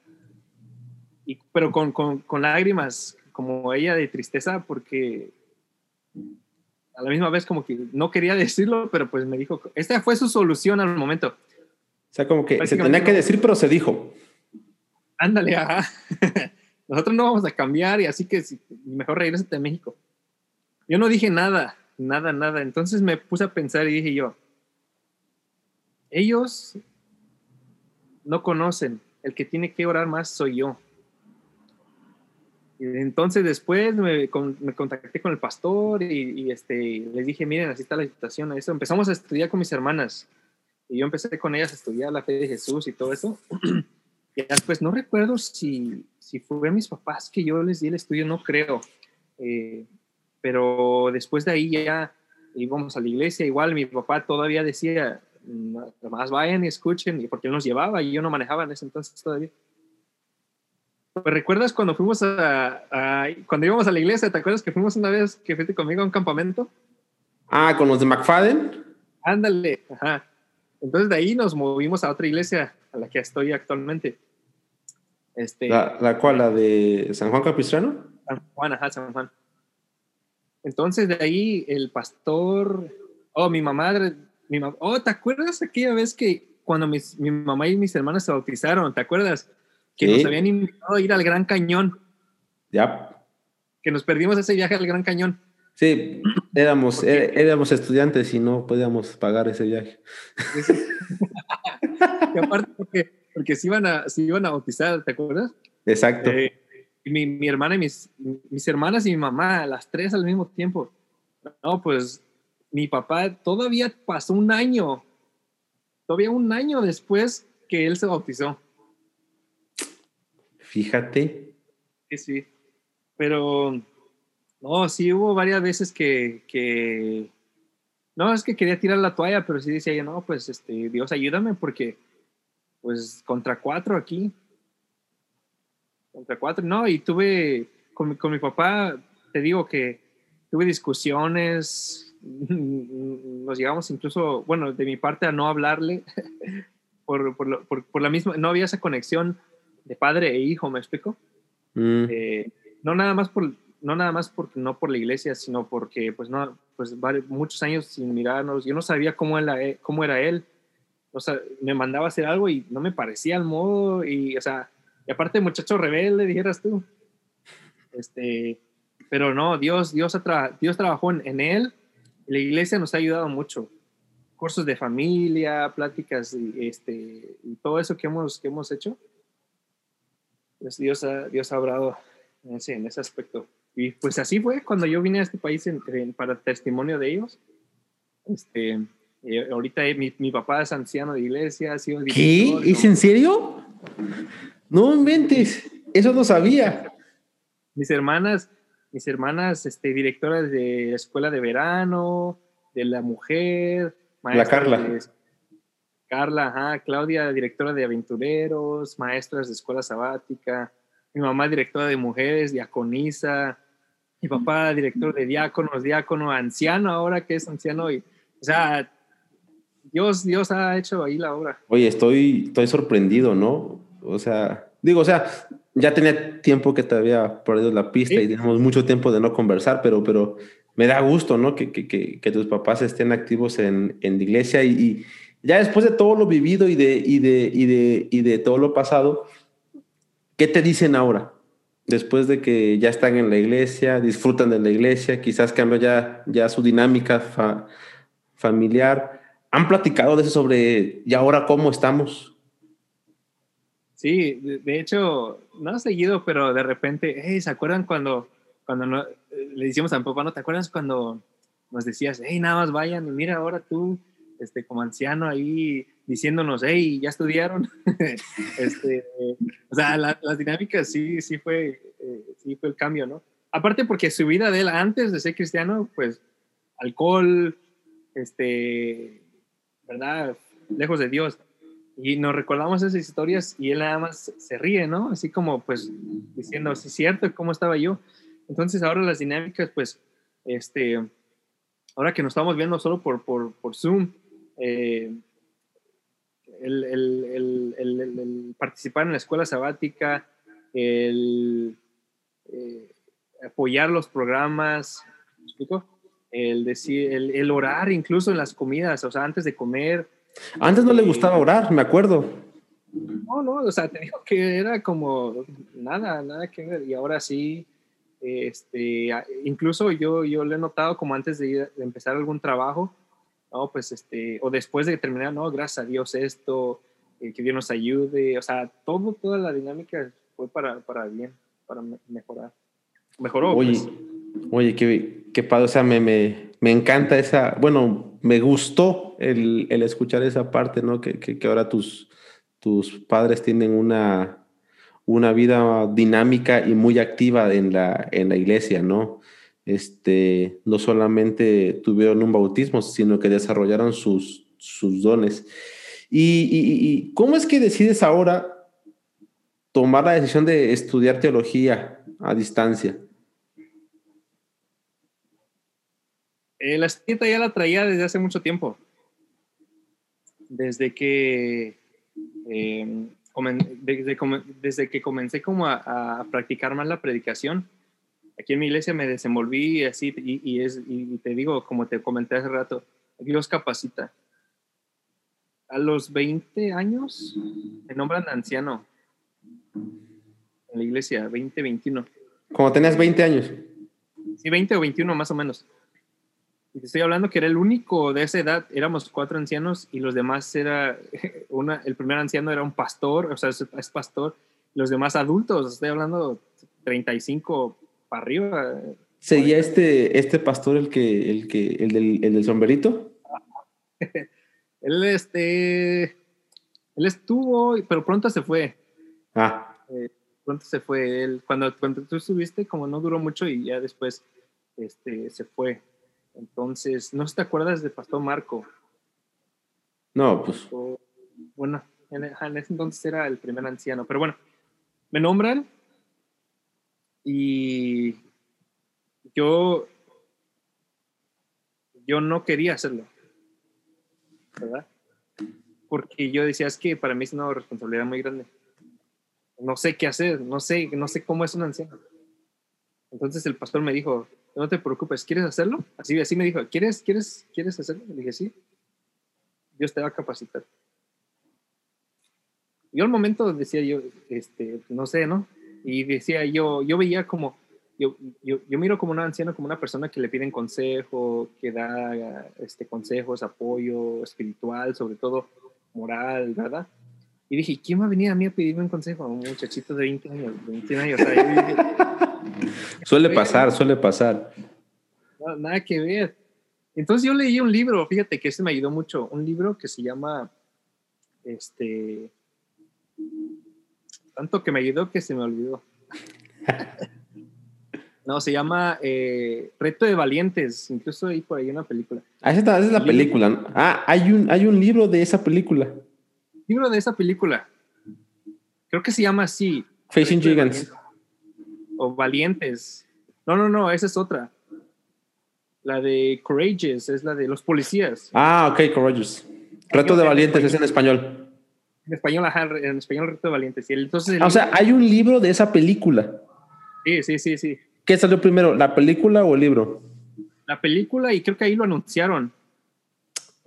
Speaker 2: Y, pero con, con, con lágrimas, como ella de tristeza, porque a la misma vez como que no quería decirlo, pero pues me dijo, esta fue su solución al momento.
Speaker 1: O sea, como que se tenía que decir, pero se dijo.
Speaker 2: Ándale, ajá. nosotros no vamos a cambiar y así que mejor regrésate a México. Yo no dije nada, nada, nada. Entonces me puse a pensar y dije yo, ellos no conocen, el que tiene que orar más soy yo. Y entonces después me, contacté con el pastor y, este, les dije, miren, así está la situación. Eso. Empezamos a estudiar con mis hermanas y yo empecé con ellas a estudiar la fe de Jesús y todo eso. y después no recuerdo si, si fue a mis papás que yo les di el estudio, no creo. Eh, pero después de ahí ya íbamos a la iglesia, igual mi papá todavía decía, más vayan y escuchen, porque él nos llevaba y yo no manejaba en ese entonces todavía. Pues, ¿Recuerdas cuando fuimos a, cuando íbamos a la iglesia? ¿Te acuerdas que fuimos una vez que fuiste conmigo a un campamento?
Speaker 1: Ah, con los de McFadden.
Speaker 2: Ándale, ajá. Entonces de ahí nos movimos a otra iglesia a la que estoy actualmente.
Speaker 1: Este, ¿La, la cual? ¿La de San Juan Capistrano?
Speaker 2: San Juan, ajá, San Juan. Entonces de ahí el pastor, oh, mi mamá, mi mamá, oh, ¿te acuerdas aquella vez que cuando mis, mi mamá y mis hermanas se bautizaron, ¿te acuerdas? Que nos habían invitado a ir al Gran Cañón.
Speaker 1: Ya.
Speaker 2: Que nos perdimos ese viaje al Gran Cañón.
Speaker 1: Sí, éramos, éramos estudiantes y no podíamos pagar ese viaje.
Speaker 2: y aparte porque porque se iban a, se iban a bautizar, ¿te acuerdas?
Speaker 1: Exacto. Eh,
Speaker 2: mi, mi, hermana y mis, mis hermanas y mi mamá, las tres al mismo tiempo. No, pues mi papá todavía pasó un año, todavía un año después que él se bautizó.
Speaker 1: Fíjate.
Speaker 2: Sí, sí. Pero, no, sí hubo varias veces que, no, es que quería tirar la toalla, pero sí decía yo, no, pues, este, Dios ayúdame porque pues contra cuatro aquí. Contra cuatro, no, y tuve con mi, con mi papá, te digo que tuve discusiones, nos llegamos incluso, bueno, de mi parte a no hablarle, por, por, por, la misma, no había esa conexión de padre e hijo, ¿me explico? Mm. Eh, no nada más por, no nada más porque no por la iglesia, sino porque, pues no, pues muchos años sin mirarnos, yo no sabía cómo era, cómo era él, o sea, me mandaba a hacer algo y no me parecía al modo y, o sea, y aparte muchacho rebelde, dijeras tú. Este, pero no, Dios, Dios, Dios trabajó en, él y la iglesia nos ha ayudado mucho. Cursos de familia, pláticas y, este, y todo eso que hemos, que hemos hecho. Pues Dios ha, Dios ha obrado en ese, en ese aspecto. y pues así fue cuando yo vine a este país para testimonio de ellos. Este, eh, ahorita mi, mi, papá es anciano de iglesia, ha sido
Speaker 1: ¿Qué? ¿Es en serio? No inventes, eso no sabía.
Speaker 2: Mis hermanas, mis hermanas, este, directoras de la escuela de verano, de la mujer.
Speaker 1: La Carla.
Speaker 2: Carla, ajá, Claudia, directora de aventureros, maestras de escuela sabática. Mi mamá, directora de mujeres, diaconisa mi papá, director de diáconos, diácono, anciano ahora que es anciano. Y, o sea, Dios, Dios ha hecho ahí la obra.
Speaker 1: Oye, estoy, estoy sorprendido, ¿no? O sea, digo, o sea, ya tenía tiempo que te había perdido la pista y tenemos mucho tiempo de no conversar, pero, pero me da gusto, ¿no? Que, que, que, tus papás estén activos en, en la iglesia y, y, ya después de todo lo vivido y de, y de, y de, y de todo lo pasado, ¿qué te dicen ahora? después de que ya están en la iglesia, disfrutan de la iglesia, quizás cambió ya, ya su dinámica familiar. ¿Han platicado de eso sobre y ahora cómo estamos?
Speaker 2: Sí, de, hecho, no seguido, pero de repente, hey, ¿se acuerdan cuando, cuando no, le decíamos a mi papá, no te acuerdas cuando nos decías, hey, nada más vayan y mira ahora tú, este, como anciano ahí diciéndonos, hey, ya estudiaron. este, o sea, las dinámicas sí, sí fue, eh, sí fue el cambio, ¿no? Aparte porque su vida de él antes de ser cristiano, pues alcohol, este, ¿verdad? Lejos de Dios. Y nos recordamos esas historias y él nada más se ríe, ¿no? Así como pues diciendo, sí, es cierto, ¿cómo estaba yo? Entonces ahora las dinámicas, pues, este, ahora que nos estamos viendo solo por, por, por Zoom, eh, el, participar en la escuela sabática, el eh, apoyar los programas, ¿me explico? El, decir, el, orar incluso en las comidas, o sea, antes de comer.
Speaker 1: Antes no le gustaba orar, me acuerdo.
Speaker 2: No, no, o sea, te digo que era como nada, nada que ver. Y ahora sí, este, incluso yo, yo le he notado como antes de, de empezar algún trabajo, no, pues este, o después de terminar, no, gracias a Dios esto, eh, que Dios nos ayude, o sea, todo, toda la dinámica fue para, para bien, para mejorar. Mejoró.
Speaker 1: Oye, pues. oye, qué, qué padre, o sea, me, me, me, encanta esa, bueno, me gustó el, el escuchar esa parte, ¿no? Que, que, que, ahora tus, tus padres tienen una, una vida dinámica y muy activa en la, en la iglesia, ¿no? Este, no solamente tuvieron un bautismo, sino que desarrollaron sus, sus dones. Y, cómo es que decides ahora tomar la decisión de estudiar teología a distancia?
Speaker 2: Eh, la espinita ya la traía desde hace mucho tiempo. Desde que, em, desde, que comencé como a, a, practicar más la predicación, aquí en mi iglesia me desenvolví así y, es, y te digo, como te comenté hace rato, Dios capacita. A los 20 años me nombran anciano en la iglesia, 20, 21.
Speaker 1: Como tenías 20 años.
Speaker 2: Sí, 20 o 21 más o menos. Y te estoy hablando que era el único de esa edad, éramos cuatro ancianos y los demás era, una, el primer anciano era un pastor, o sea, es, es pastor, los demás adultos, estoy hablando 35 arriba.
Speaker 1: ¿Seguía este, este pastor el que, el que, el del, el del sombrerito?
Speaker 2: él, este, él estuvo, pero pronto se fue.
Speaker 1: Ah.
Speaker 2: Eh, pronto se fue. Él, cuando, cuando tú estuviste, como no duró mucho y ya después este, se fue. Entonces, ¿no te acuerdas de Pastor Marco?
Speaker 1: No, pues.
Speaker 2: Bueno, en, en ese entonces era el primer anciano, pero bueno, me nombran y yo, yo no quería hacerlo, ¿verdad? Porque yo decía, es que para mí es una responsabilidad muy grande. No sé qué hacer, no sé, no sé cómo es un anciano. Entonces el pastor me dijo, no te preocupes, ¿quieres hacerlo? Así, así me dijo, ¿quieres, quieres, quieres hacerlo? Le dije, sí. Dios te va a capacitar. Yo al momento decía yo, este, no sé, ¿no? Y decía yo, yo veía como, yo, yo, yo, miro como un anciano, como una persona que le piden consejo, que da este, consejos, apoyo espiritual, sobre todo moral, ¿verdad? Y dije, ¿quién va a venir a mí a pedirme un consejo? Un muchachito de 20 años, 21 años.
Speaker 1: suele pasar, suele pasar.
Speaker 2: nada que ver. Entonces yo leí un libro, fíjate que ese me ayudó mucho, un libro que se llama, este, tanto que me ayudó que se me olvidó. no, se llama eh, Reto de Valientes, incluso hay por ahí una película.
Speaker 1: Ah, esa, es la película. Ah, hay un, hay un libro de esa película.
Speaker 2: Libro de esa película. Creo que se llama así.
Speaker 1: Facing Giants.
Speaker 2: O Valientes. No, no, no, esa es otra. La de Courageous es la de los policías.
Speaker 1: Ah, ok, Courageous. Reto de Valientes es en español.
Speaker 2: En español, ajá, en español Reto de Valientes. entonces
Speaker 1: ah, o sea, hay un libro de esa película.
Speaker 2: Sí, sí, sí, sí.
Speaker 1: ¿Qué salió primero, la película o el libro?
Speaker 2: La película y creo que ahí lo anunciaron.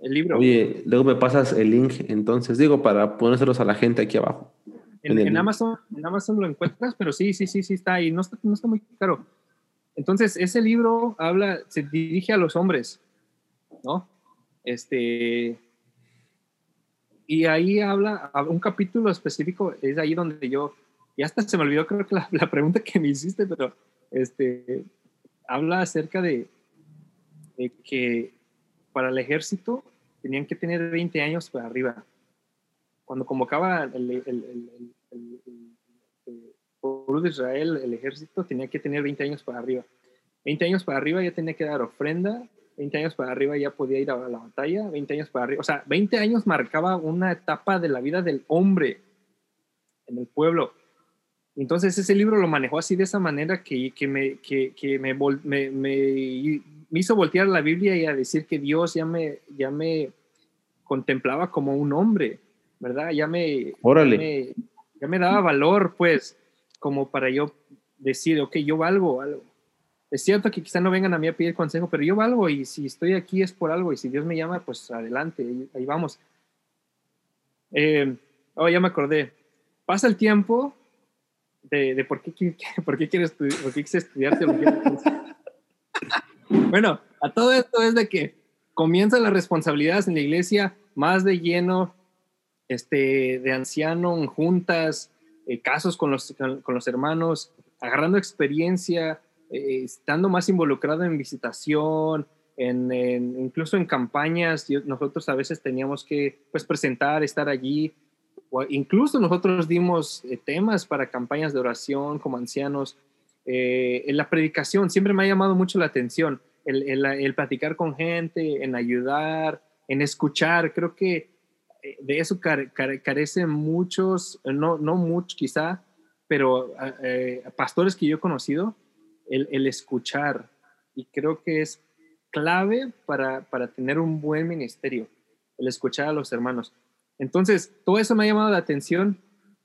Speaker 2: El libro.
Speaker 1: Oye, luego me pasas el link, entonces, digo, para ponérselos a la gente aquí abajo.
Speaker 2: En, Amazon, en Amazon lo encuentras, pero sí, sí, sí, sí está ahí. No está, no está muy caro. Entonces, ese libro habla, se dirige a los hombres, ¿no? Este, y ahí habla, un capítulo específico, es ahí donde yo, y hasta se me olvidó creo que la, la pregunta que me hiciste, pero este, habla acerca de, de, que para el ejército tenían que tener 20 años para arriba. Cuando convocaba el, el, el, pueblo de Israel, el ejército, tenía que tener 20 años para arriba. 20 años para arriba ya tenía que dar ofrenda, 20 años para arriba ya podía ir a la batalla, 20 años para arriba, o sea, 20 años marcaba una etapa de la vida del hombre en el pueblo. Entonces ese libro lo manejó así de esa manera que, que, me, que, que me, me, me, hizo voltear la Biblia y a decir que Dios ya me, ya me contemplaba como un hombre, ¿verdad? Ya me,
Speaker 1: Órale.
Speaker 2: ya me daba valor, pues, como para yo decir, ok, yo valgo algo. Es cierto que quizá no vengan a mí a pedir consejo, pero yo valgo y si estoy aquí es por algo y si Dios me llama, pues adelante, ahí vamos. Eh, oh, ya me acordé. Pasa el tiempo de, por, qué, por qué quieres por qué estudiar bueno, a todo esto es de que comienzan las responsabilidades en la iglesia más de lleno, este, de anciano, juntas, eh, casos con los, con, los hermanos, agarrando experiencia, eh, estando más involucrado en visitación, en, incluso en campañas. nosotros a veces teníamos que pues, presentar, estar allí. O incluso nosotros dimos eh, temas para campañas de oración como ancianos. en la predicación siempre me ha llamado mucho la atención el, el, el platicar con gente, en ayudar, en escuchar. Creo que eh, de eso carecen muchos, no, no muchos quizá, pero eh, pastores que yo he conocido, el, escuchar. Y creo que es clave para, para, tener un buen ministerio, el escuchar a los hermanos. Entonces, todo eso me ha llamado la atención.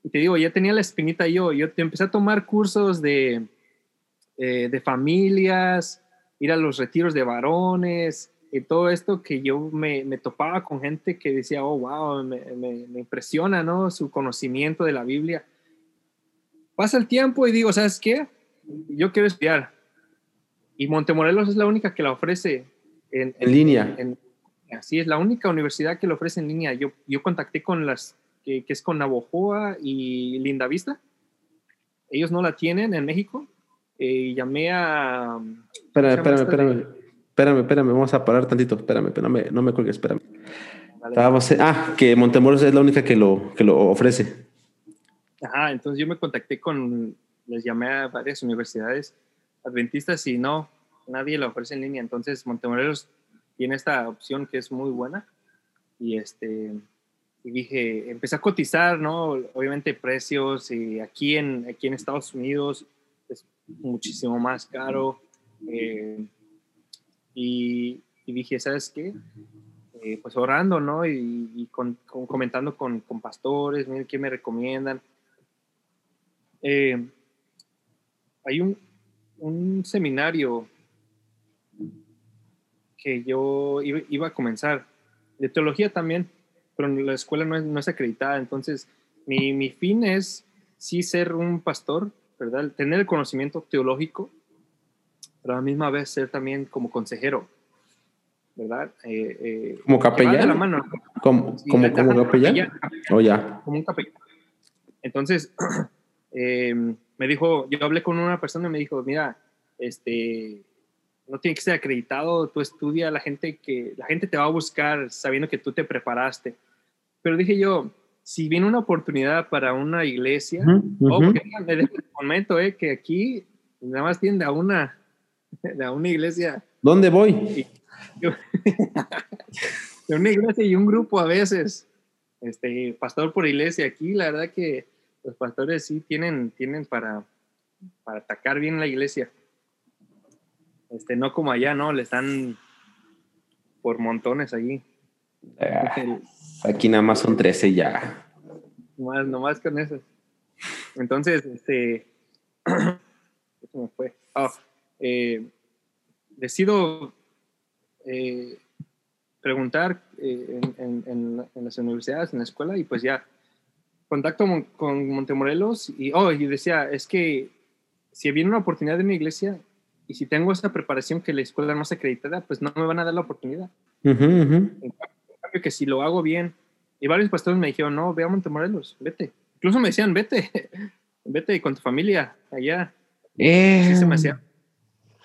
Speaker 2: Y te digo, ya tenía la espinita yo. Yo empecé a tomar cursos de, eh, de familias, ir a los retiros de varones, y todo esto que yo me, me, topaba con gente que decía, oh, wow, me, me, impresiona, ¿no? Su conocimiento de la Biblia. Pasa el tiempo y digo, ¿sabes qué? Yo quiero estudiar. Y Montemorelos es la única que la ofrece en,
Speaker 1: en, línea.
Speaker 2: así es, la única universidad que lo ofrece en línea. Yo, yo contacté con las, que, que es con Navojoa y Linda Vista. Ellos no la tienen en México. Eh, llamé a...
Speaker 1: Espérame, espérame, espérame. Espérame, espérame, vamos a parar tantito. Espérame, espérame, no me cuelgues, espérame. ah, que Montemoros es la única que lo, que lo ofrece.
Speaker 2: Ajá, entonces yo me contacté con, les llamé a varias universidades adventistas y no, nadie lo ofrece en línea. Entonces Montemorelos tiene esta opción que es muy buena. Y este, y dije, empecé a cotizar, ¿no? Obviamente precios y aquí en, aquí en Estados Unidos es muchísimo más caro. Eh, y, dije, ¿sabes qué? Eh, pues orando, ¿no? Y, con, comentando con, con, pastores, miren qué me recomiendan. Eh, hay un, un, seminario que yo iba, a comenzar, de teología también, pero la escuela no es, no es acreditada, entonces mi, mi fin es sí ser un pastor, ¿verdad? Tener el conocimiento teológico, pero a la misma vez ser también como consejero. ¿verdad?
Speaker 1: Eh, ¿Como capellán?
Speaker 2: De la mano.
Speaker 1: ¿Como, como, como capellán? Oh, ya.
Speaker 2: Como un capellán. Entonces, em, me dijo, yo hablé con una persona y me dijo, mira, este, no tiene que ser acreditado, tú estudia, la gente que, la gente te va a buscar sabiendo que tú te preparaste. Pero dije yo, si viene una oportunidad para una iglesia, oh, me momento, eh, que aquí nada más tiende a una, a una iglesia.
Speaker 1: ¿Dónde voy?
Speaker 2: de una iglesia y un grupo a veces. Este, pastor por iglesia, aquí la verdad que los pastores sí tienen, tienen para, para atacar bien la iglesia. Este, no como allá, ¿no? Le están por montones allí.
Speaker 1: Ah, aquí nada más son 13 ya.
Speaker 2: Nomás, nomás con eso. Entonces, este. Me fue. Oh, eh, decido eh, preguntar eh, en, en, en, las universidades, en la escuela, y pues ya contacto con Montemorelos y, oh, y decía, es que si viene una oportunidad de mi iglesia y si tengo esa preparación que la escuela no se acreditada, pues no me van a dar la oportunidad. En, cambio, que si lo hago bien, y varios pastores me dijeron, no, ve a Montemorelos, vete. Incluso me decían, vete, vete con tu familia allá. Sí se me hacía,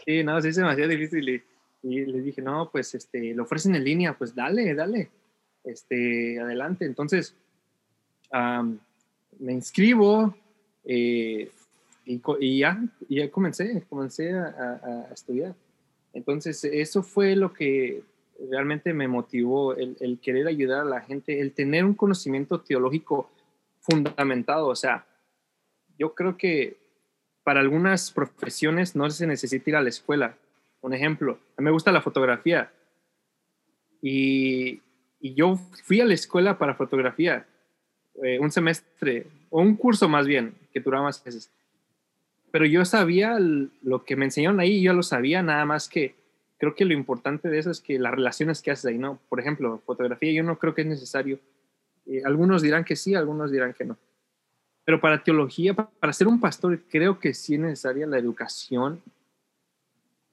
Speaker 2: sí, no, sí se me hacía difícil. Y, y les dije, no, pues este, lo ofrecen en línea, pues dale, dale, este, adelante. Entonces, me inscribo eh, y, ya, ya comencé, comencé a, estudiar. Entonces, eso fue lo que realmente me motivó, el, el, querer ayudar a la gente, el tener un conocimiento teológico fundamentado. O sea, yo creo que para algunas profesiones no se necesita ir a la escuela. Un ejemplo, a mí me gusta la fotografía y, y yo fui a la escuela para fotografía eh, un semestre, o un curso más bien, que duraba más meses. Pero yo sabía lo que me enseñaron ahí, yo lo sabía, nada más que creo que lo importante de eso es que las relaciones que haces ahí, ¿no? Por ejemplo, fotografía yo no creo que es necesario. Eh, algunos dirán que sí, algunos dirán que no. Pero para teología, para ser un pastor, creo que sí es necesaria la educación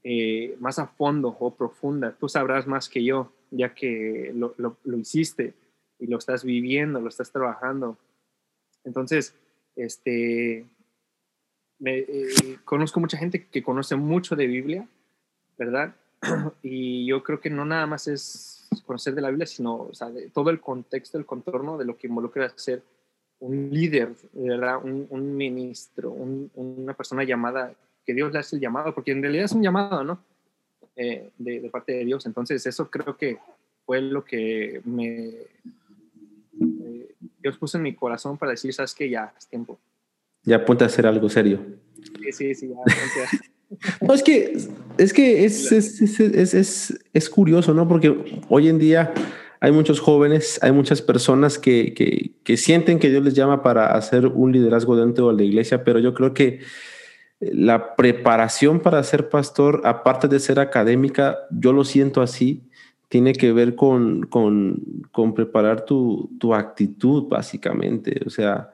Speaker 2: eh, más a fondo o profunda. Tú sabrás más que yo, ya que lo, lo, lo hiciste y lo estás viviendo, lo estás trabajando. Entonces, este, eh, conozco mucha gente que conoce mucho de Biblia, ¿verdad? Y yo creo que no nada más es conocer de la Biblia, sino o todo el contexto, el contorno de lo que involucra ser un líder, ¿verdad? Un, ministro, una persona llamada, que Dios le hace el llamado, porque en realidad es un llamado, ¿no? Eh, de, parte de Dios. Entonces, eso creo que fue lo que me, Dios puso en mi corazón para decir, sabes que ya es tiempo.
Speaker 1: Ya ponte a hacer algo serio.
Speaker 2: Sí, sí, sí. Ya,
Speaker 1: no, es que, es, que es, es, es, es, curioso, ¿no? Porque hoy en día hay muchos jóvenes, hay muchas personas que, que, que, sienten que Dios les llama para hacer un liderazgo dentro de la iglesia, pero yo creo que la preparación para ser pastor, aparte de ser académica, yo lo siento así, tiene que ver con, con, con preparar tu, tu, actitud, básicamente. O sea,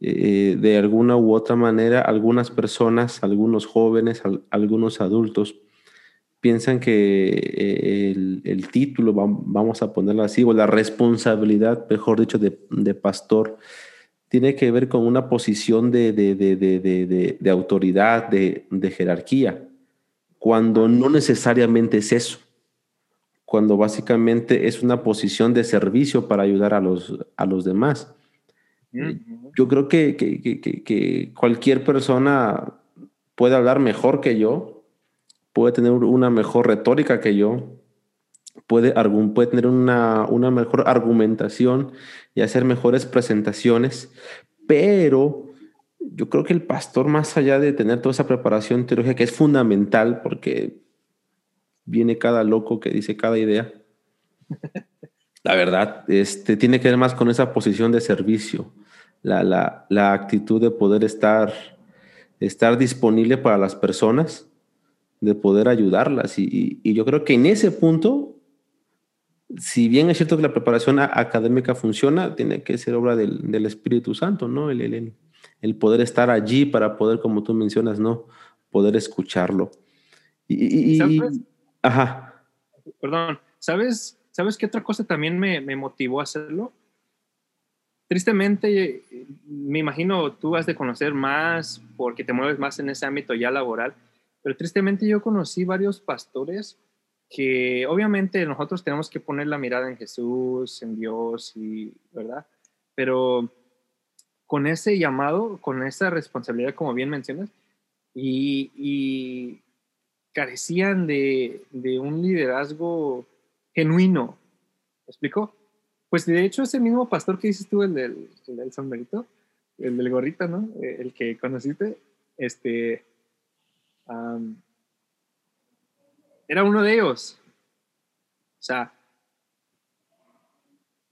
Speaker 1: eh, de alguna u otra manera, algunas personas, algunos jóvenes, algunos adultos, piensan que eh, el, título, vamos a ponerlo así, o la responsabilidad, mejor dicho, de, de pastor, tiene que ver con una posición de, de, de, de autoridad, de, jerarquía, cuando no necesariamente es eso cuando básicamente es una posición de servicio para ayudar a los, a los demás. Yo creo que, que, que, que, cualquier persona puede hablar mejor que yo, puede tener una mejor retórica que yo, puede, puede tener una, una mejor argumentación y hacer mejores presentaciones, pero yo creo que el pastor, más allá de tener toda esa preparación teológica, que es fundamental, porque viene cada loco que dice cada idea. La verdad, este, tiene que ver más con esa posición de servicio, la, la, la actitud de poder estar, estar disponible para las personas, de poder ayudarlas. Y, y, yo creo que en ese punto, si bien es cierto que la preparación académica funciona, tiene que ser obra del, del Espíritu Santo, ¿no? El, el, el, poder estar allí para poder, como tú mencionas, ¿no? Poder escucharlo. Y, y,
Speaker 2: Ajá. Perdón. ¿sabes, ¿sabes qué otra cosa también me, me motivó a hacerlo? Tristemente, me imagino tú has de conocer más porque te mueves más en ese ámbito ya laboral, pero tristemente yo conocí varios pastores que obviamente nosotros tenemos que poner la mirada en Jesús, en Dios, y, ¿verdad? Pero con ese llamado, con esa responsabilidad, como bien mencionas, y, carecían de, de, un liderazgo genuino. ¿Me explico? Pues de hecho ese mismo pastor que dices tú, el del, el del sombrerito, el del gorrito, ¿no? Eh, el que conociste, este, era uno de ellos. O sea,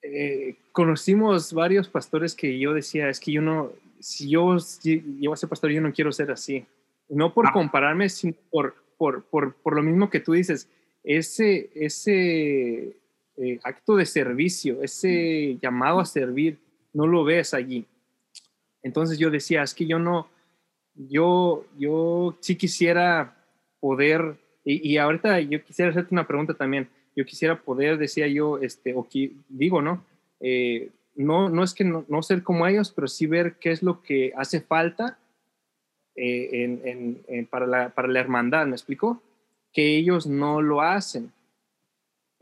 Speaker 2: eh, conocimos varios pastores que yo decía, es que yo no, si yo llego a ser pastor, yo no quiero ser así. No por ah. compararme, sino por, por, por, por, lo mismo que tú dices, ese, ese eh, acto de servicio, ese llamado a servir, no lo ves allí. Entonces yo decía, es que yo no, yo, yo sí quisiera poder, y, ahorita yo quisiera hacerte una pregunta también, yo quisiera poder, decía yo, este, o digo, ¿no? Eh, no, no es que no, ser como ellos, pero sí ver qué es lo que hace falta eh, para, la, para la hermandad, ¿me explico? Que ellos no lo hacen.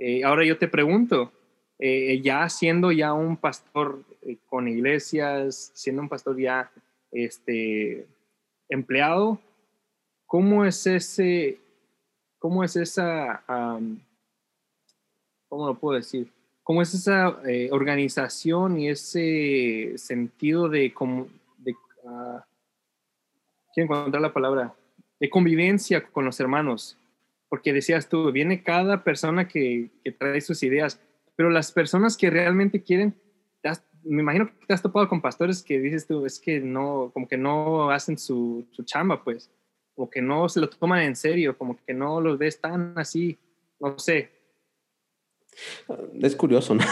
Speaker 2: Eh, ahora yo te pregunto, eh, ya siendo ya un pastor eh, con iglesias, siendo un pastor ya este, empleado, ¿cómo es ese, cómo es esa, cómo lo puedo decir? ¿Cómo es esa organización y ese sentido de, de uh, quiero encontrar la palabra, de convivencia con los hermanos? porque decías tú, viene cada persona que, trae sus ideas, pero las personas que realmente quieren, me imagino que te has topado con pastores que dices tú, es que no, como que no hacen su, chamba, pues, o que no se lo toman en serio, como que no los ves tan así, no sé.
Speaker 1: Es curioso, ¿no?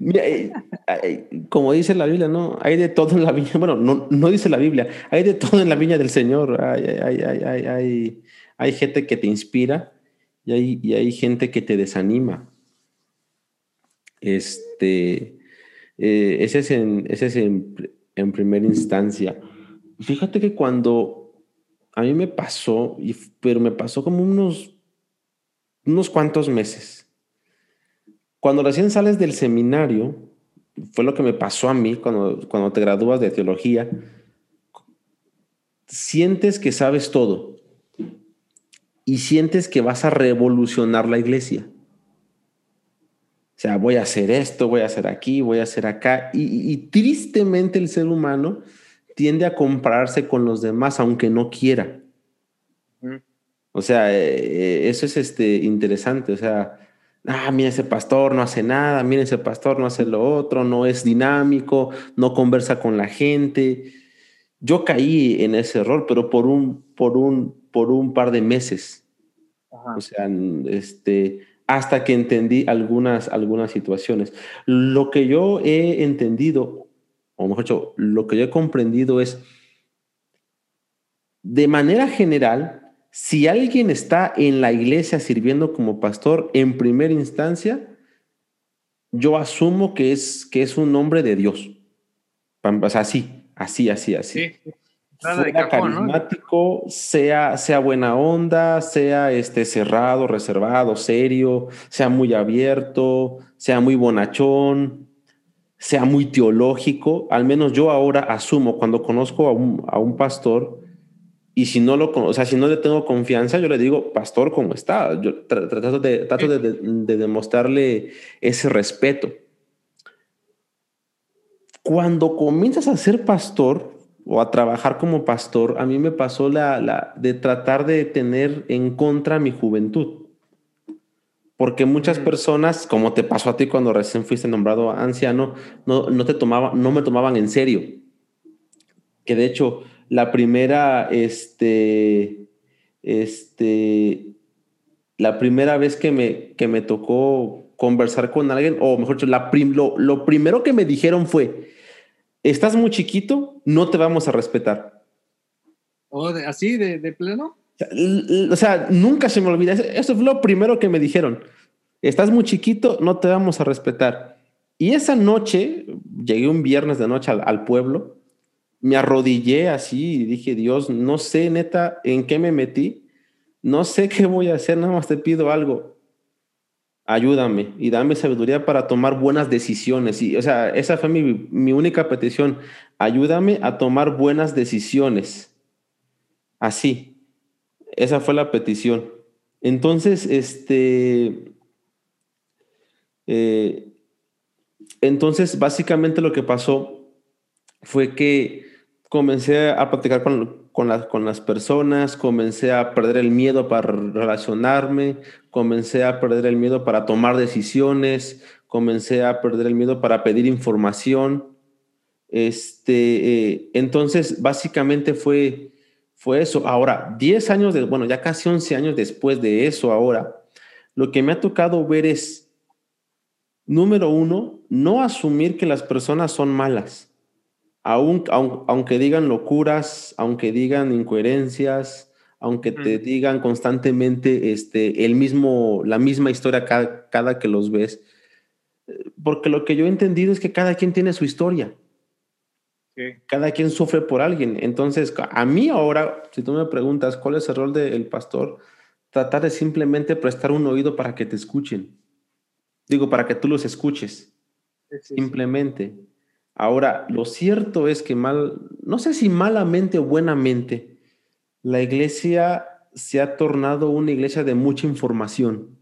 Speaker 1: Mira, eh, como dice la Biblia, ¿no? Hay de todo en la viña. Bueno, no, no dice la Biblia, hay de todo en la viña del Señor. Hay, hay, hay, hay, hay gente que te inspira y hay, y hay gente que te desanima. Este, eh, ese es, en, ese es en, en, primera instancia. Fíjate que cuando a mí me pasó, pero me pasó como unos, unos cuantos meses. Cuando recién sales del seminario, fue lo que me pasó a mí cuando, cuando te gradúas de teología, sientes que sabes todo y sientes que vas a revolucionar la iglesia. O sea, voy a hacer esto, voy a hacer aquí, voy a hacer acá. Y, tristemente el ser humano tiende a compararse con los demás, aunque no quiera. O sea, eh, eso es este, interesante. O sea, ah, mira ese pastor no hace nada, mira ese pastor no hace lo otro, no es dinámico, no conversa con la gente. Yo caí en ese error, pero por un, por un, por un par de meses. O sea, este, hasta que entendí algunas, algunas situaciones. Lo que yo he entendido, o mejor dicho, lo que yo he comprendido es, de manera general, si alguien está en la iglesia sirviendo como pastor, en primera instancia, yo asumo que es, que es un hombre de Dios. O sea, así, así, así, así. Sí sea carismático, sea, sea buena onda, sea este cerrado, reservado, serio, sea muy abierto, sea muy bonachón, sea muy teológico. Al menos yo ahora asumo cuando conozco a un, a un pastor y si no lo, o sea, si no le tengo confianza, yo le digo, pastor, ¿cómo está? Yo trato de, trato de, de demostrarle ese respeto. Cuando comienzas a ser pastor, o a trabajar como pastor, a mí me pasó la, la, de tratar de tener en contra mi juventud. Porque muchas personas, como te pasó a ti cuando recién fuiste nombrado anciano, no, no, te tomaba, no me tomaban en serio. Que de hecho, la primera, este, este, la primera vez que me, que me tocó conversar con alguien, o mejor dicho, la lo, lo primero que me dijeron fue, estás muy chiquito, no te vamos a respetar.
Speaker 2: ¿O así, de, pleno?
Speaker 1: O sea, nunca se me olvida. Eso fue lo primero que me dijeron. estás muy chiquito, no te vamos a respetar. Y esa noche, llegué un viernes de noche al, pueblo, me arrodillé así y dije, Dios, no sé neta en qué me metí, no sé qué voy a hacer, nada más te pido algo. Ayúdame y dame sabiduría para tomar buenas decisiones. Y, o sea, esa fue mi, mi única petición. Ayúdame a tomar buenas decisiones. Así. Esa fue la petición. Entonces, este, eh, entonces, básicamente lo que pasó fue que comencé a platicar con, las personas, comencé a perder el miedo para relacionarme, comencé a perder el miedo para tomar decisiones, comencé a perder el miedo para pedir información. Este, eh, entonces, básicamente fue, fue eso. Ahora, 10 años, de, bueno, ya casi 11 años después de eso ahora, lo que me ha tocado ver es Número uno, no asumir que las personas son malas. Aunque digan locuras, aunque digan incoherencias, aunque te digan constantemente este, el mismo, la misma historia cada, que los ves. Porque lo que yo he entendido es que cada quien tiene su historia. Cada quien sufre por alguien. Entonces, a mí ahora, si tú me preguntas cuál es el rol del pastor, tratar de simplemente prestar un oído para que te escuchen Digo, para que tú los escuches. simplemente. Ahora, lo cierto es que mal, no sé si malamente o buenamente, la iglesia se ha tornado una iglesia de mucha información.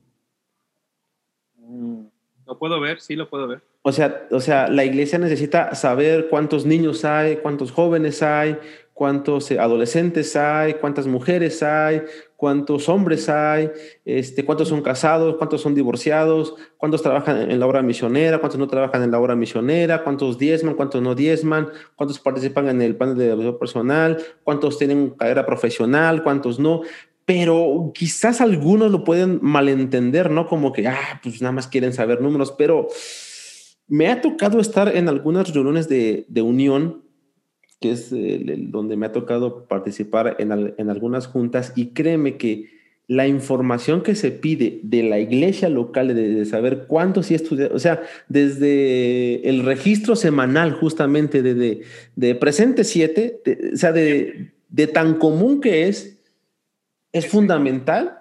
Speaker 2: Mm, lo puedo ver, sí lo puedo ver.
Speaker 1: O sea, o sea, la iglesia necesita saber cuántos niños hay, cuántos jóvenes hay, cuántos eh, adolescentes hay, cuántas mujeres hay, cuántos hombres hay, este, cuántos son casados, cuántos son divorciados, cuántos trabajan en la obra misionera, cuántos no trabajan en la obra misionera, cuántos diezman, cuántos no diezman, cuántos participan en el plan de desarrollo personal, cuántos tienen carrera profesional, cuántos no. Pero quizás algunos lo pueden malentender, ¿no? Como que, ah, pues nada más quieren saber números, pero me ha tocado estar en algunas reuniones de, de unión que es donde me ha tocado participar en, en, algunas juntas y créeme que la información que se pide de la iglesia local, de, saber cuántos y estudiar, o sea, desde el registro semanal justamente de, de, presente 7, o sea, de, tan común que es, es fundamental,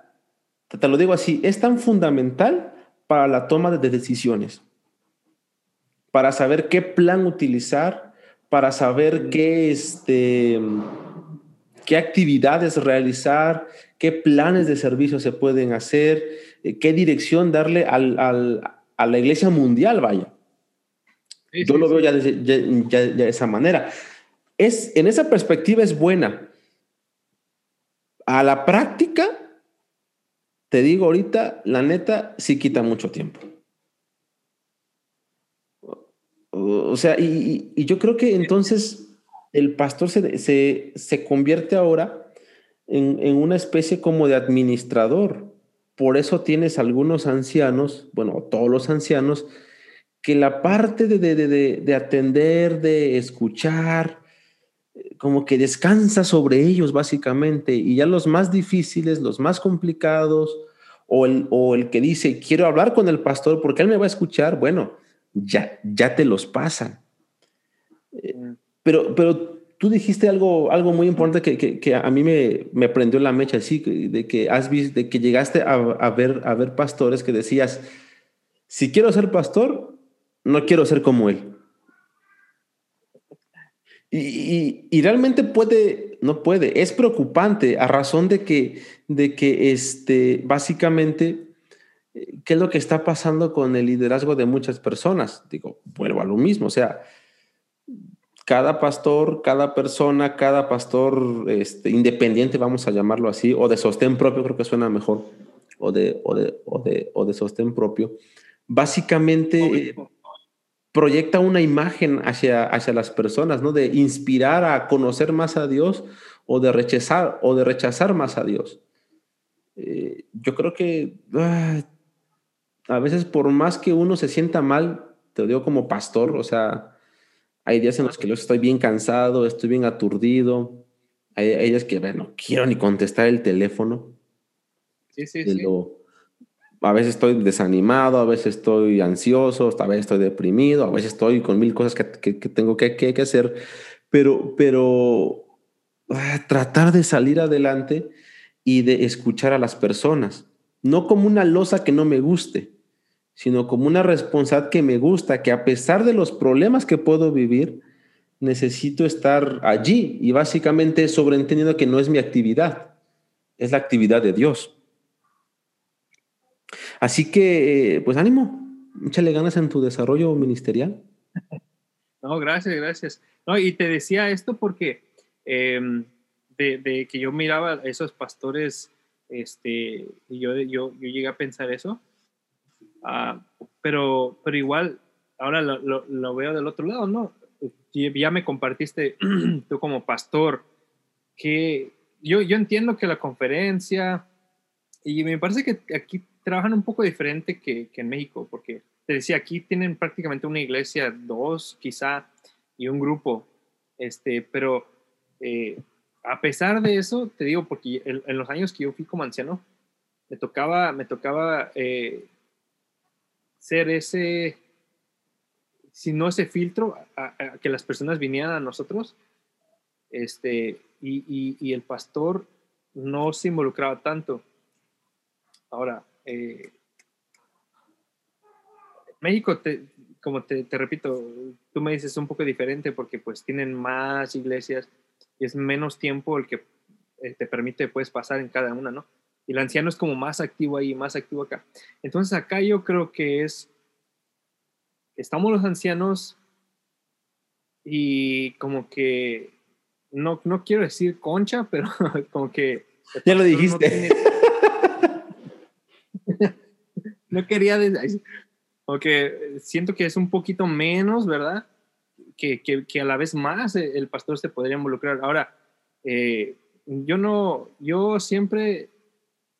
Speaker 1: te lo digo así, es tan fundamental para la toma de decisiones, para saber qué plan utilizar, para saber qué, este, qué actividades realizar, qué planes de servicio se pueden hacer, eh, qué dirección darle al, al, a la iglesia mundial, vaya. Yo lo veo ya de, ya, de, esa manera. Es, en esa perspectiva es buena. A la práctica, te digo ahorita, la neta, sí quita mucho tiempo. O sea, y, yo creo que entonces el pastor se, se, convierte ahora en, en, una especie como de administrador. Por eso tienes algunos ancianos, bueno, todos los ancianos, que la parte de, de, de, de atender, de escuchar, como que descansa sobre ellos básicamente. Y ya los más difíciles, los más complicados, o el, o el que dice, quiero hablar con el pastor porque él me va a escuchar, bueno, ya, ya te los pasan. Pero, pero tú dijiste algo, algo muy importante que, que, a mí me, me, prendió la mecha, así, de que has visto, de que llegaste a, ver, a ver pastores que decías, si quiero ser pastor, no quiero ser como él. Y, y, realmente puede, no puede, es preocupante a razón de que, de que este, básicamente ¿qué es lo que está pasando con el liderazgo de muchas personas? Digo, vuelvo a lo mismo, o sea, cada pastor, cada persona, cada pastor este, independiente, vamos a llamarlo así, o de sostén propio, creo que suena mejor, o de, o de, o de, o de sostén propio, básicamente proyecta una imagen hacia, hacia las personas, ¿no? De inspirar a conocer más a Dios o de rechazar, o de rechazar más a Dios. Eh, yo creo que ah, a veces por más que uno se sienta mal, te lo digo como pastor, o sea, hay días en los que yo estoy bien cansado, estoy bien aturdido, hay, días que, no quiero ni contestar el teléfono.
Speaker 2: Sí, sí,
Speaker 1: Lo, a veces estoy desanimado, a veces estoy ansioso, a veces estoy deprimido, a veces estoy con mil cosas que, tengo que, que, hacer, pero, pero ah, tratar de salir adelante y de escuchar a las personas, no como una losa que no me guste, sino como una responsabilidad que me gusta, que a pesar de los problemas que puedo vivir, necesito estar allí y básicamente sobreentendiendo que no es mi actividad, es la actividad de Dios. Así que, pues ánimo, échale ganas en tu desarrollo ministerial.
Speaker 2: No, gracias, gracias. No, y te decía esto porque em, de, que yo miraba a esos pastores, este, y yo, yo, yo llegué a pensar eso, ah, pero, pero igual, ahora lo, lo, veo del otro lado, ¿no? Ya me compartiste tú como pastor, que yo, yo entiendo que la conferencia, y me parece que aquí trabajan un poco diferente que, que, en México, porque te decía, aquí tienen prácticamente una iglesia, dos quizá, y un grupo, este, pero eh, a pesar de eso, te digo, porque en, los años que yo fui como anciano, me tocaba, me tocaba eh, ser ese, si no ese filtro, que las personas vinieran a nosotros, este, y, el pastor no se involucraba tanto. Ahora, eh, México, como te, repito, tú me dices un poco diferente porque pues tienen más iglesias y es menos tiempo el que eh, te permite puedes pasar en cada una, ¿no? Y el anciano es como más activo ahí, más activo acá. Entonces acá yo creo que es, estamos los ancianos y como que, no, no quiero decir concha, pero como que...
Speaker 1: Ya lo dijiste.
Speaker 2: no quería decir, porque siento que es un poquito menos, ¿verdad? Que, que, a la vez más el pastor se podría involucrar. Ahora, eh, yo no, yo siempre,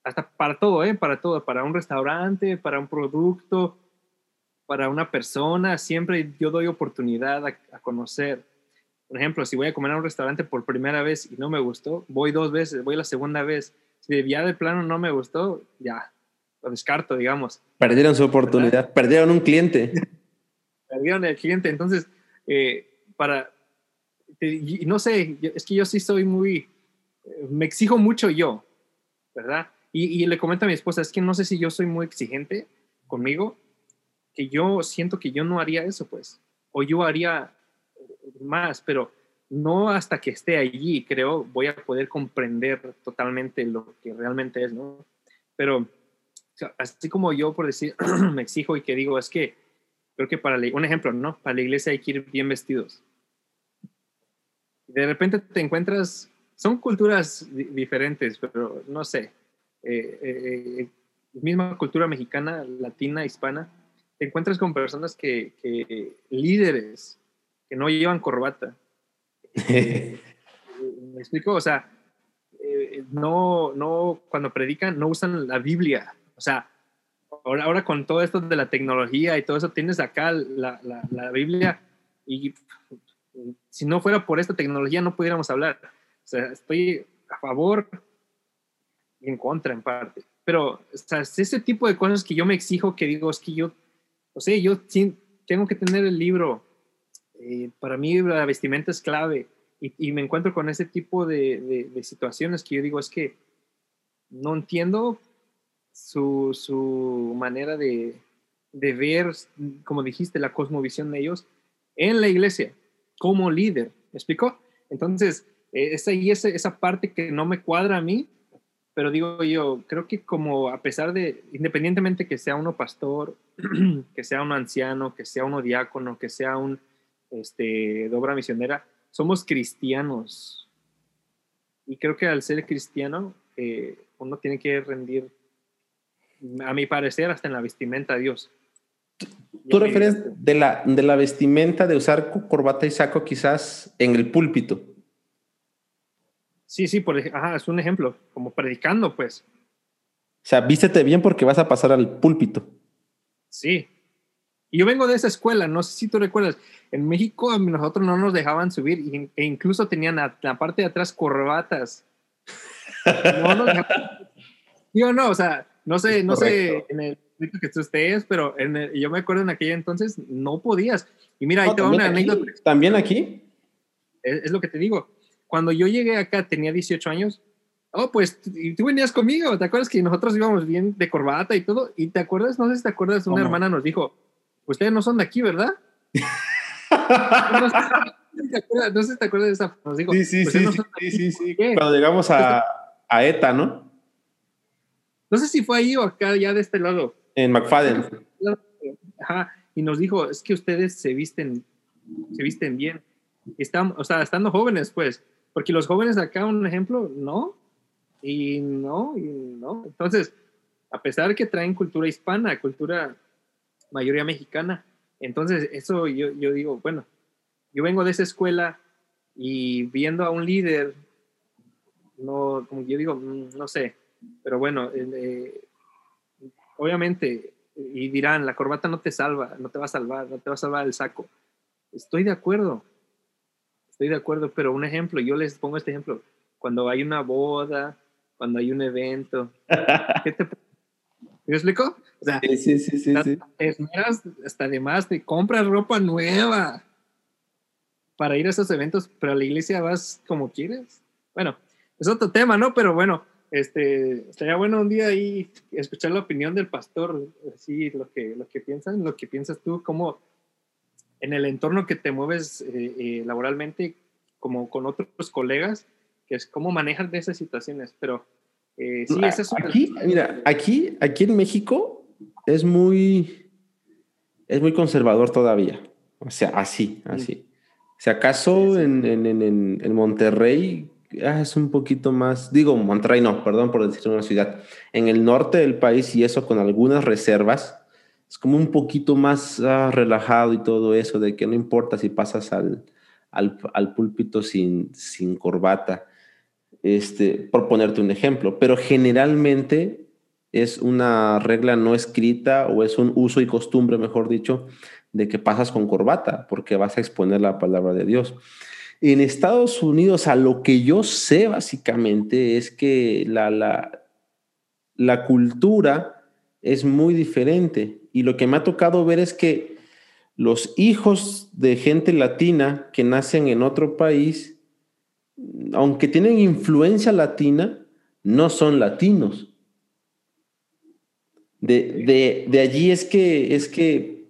Speaker 2: hasta para todo, ¿eh? Para todo, para un restaurante, para un producto, para una persona, siempre yo doy oportunidad a, a conocer. Por ejemplo, si voy a comer a un restaurante por primera vez y no me gustó, voy dos veces, voy la segunda vez. Si ya de plano no me gustó, ya, lo descarto, digamos.
Speaker 1: Perdieron su oportunidad, perdieron un cliente.
Speaker 2: perdieron el cliente, entonces, eh, para, no sé, es que yo sí soy muy, me exijo mucho yo, ¿verdad? Y, y, le comento a mi esposa, es que no sé si yo soy muy exigente conmigo, que yo siento que yo no haría eso, pues, o yo haría más, pero no hasta que esté allí, creo, voy a poder comprender totalmente lo que realmente es, ¿no? Pero así como yo por decir, me exijo y que digo, es que creo que para, un ejemplo, ¿no? Para la iglesia hay que ir bien vestidos. De repente te encuentras, son culturas diferentes, pero no sé, eh, eh, eh, misma cultura mexicana, latina, hispana, te encuentras con personas que, que líderes, que no llevan corbata. ¿Me explico? O sea, no, no, cuando predican, no usan la Biblia o sea, ahora, ahora con todo esto de la tecnología y todo eso, tienes acá la, la, Biblia y si no fuera por esta tecnología no pudiéramos hablar. O sea, estoy a favor en contra en parte. Pero, o sea, es ese tipo de cosas que yo me exijo que digo, es que yo, o sea, yo tengo que tener el libro. Eh, para mí la vestimenta es clave. Y, y, me encuentro con ese tipo de, de, de, situaciones que yo digo, es que no entiendo su, su manera de, de, ver, como dijiste, la cosmovisión de ellos en la iglesia, como líder. ¿Me explico? Entonces, eh, esa, y esa, esa parte que no me cuadra a mí, pero digo yo, creo que como a pesar de, independientemente que sea uno pastor, que sea uno anciano, que sea uno diácono, que sea un este, dobra misionera, somos cristianos. Y creo que al ser cristiano, eh, uno tiene que rendir a mi parecer, hasta en la vestimenta a Dios.
Speaker 1: ¿Tú refieres de la, de la vestimenta de usar corbata y saco quizás en el púlpito?
Speaker 2: Sí, sí, por, ajá, es un ejemplo, como predicando, pues.
Speaker 1: O sea, vístete bien porque vas a pasar al púlpito.
Speaker 2: Sí. Y yo vengo de esa escuela, no sé si tú recuerdas, en México a nosotros no nos dejaban subir e incluso tenían a la parte de atrás corbatas. No nos no, o sea, No sé, no sé en el que tú estés, pero en yo me acuerdo en aquella entonces no podías. Y mira, ahí te va una anécdota.
Speaker 1: ¿También aquí?
Speaker 2: Es, lo que te digo. Cuando yo llegué acá tenía 18 años. Oh, pues tú venías conmigo. ¿Te acuerdas que nosotros íbamos bien de corbata y todo? Y te acuerdas, no sé si te acuerdas, una hermana nos dijo, ustedes no son de aquí, ¿verdad? no, sé si te acuerdas de esa. Nos dijo,
Speaker 1: sí, sí, sí, sí, sí, sí, Cuando llegamos a, a ETA, ¿no?
Speaker 2: No sé si fue ahí o acá, ya de este lado.
Speaker 1: En McFadden.
Speaker 2: Ajá, y nos dijo, es que ustedes se visten, se visten bien. Están, o sea, estando jóvenes, pues, porque los jóvenes acá, un ejemplo, no, y no, y no. Entonces, a pesar que traen cultura hispana, cultura mayoría mexicana, entonces eso yo, yo digo, bueno, yo vengo de esa escuela y viendo a un líder, no, como yo digo, mm, no sé, pero bueno, eh, obviamente, y dirán, la corbata no te salva, no te va a salvar, no te va a salvar el saco. Estoy de acuerdo, estoy de acuerdo, pero un ejemplo, yo les pongo este ejemplo, cuando hay una boda, cuando hay un evento, ¿qué te ¿Me explico?
Speaker 1: O sea, sí, sí, sí, sí, sí.
Speaker 2: hasta además te compras ropa nueva para ir a esos eventos, pero a la iglesia vas como quieres. Bueno, es otro tema, ¿no? Pero bueno, este, estaría bueno un día ahí escuchar la opinión del pastor, así lo que, lo que piensan, lo que piensas tú, cómo en el entorno que te mueves eh, eh, laboralmente, como con otros colegas, que es cómo manejas de esas situaciones, pero eh, sí,
Speaker 1: es eso. Aquí, mira, aquí, aquí en México es muy, es muy conservador todavía, o sea, así, así. Si acaso en, en, en, en Monterrey Ah, es un poquito más, digo, Monterrey no, perdón por decir una ciudad, en el norte del país y eso con algunas reservas, es como un poquito más ah, relajado y todo eso, de que no importa si pasas al, al, al púlpito sin, sin corbata, este, por ponerte un ejemplo, pero generalmente es una regla no escrita o es un uso y costumbre, mejor dicho, de que pasas con corbata, porque vas a exponer la palabra de Dios. En Estados Unidos, a lo que yo sé básicamente es que la, la, la cultura es muy diferente y lo que me ha tocado ver es que los hijos de gente latina que nacen en otro país, aunque tienen influencia latina, no son latinos. De, de, de, allí es que, es que,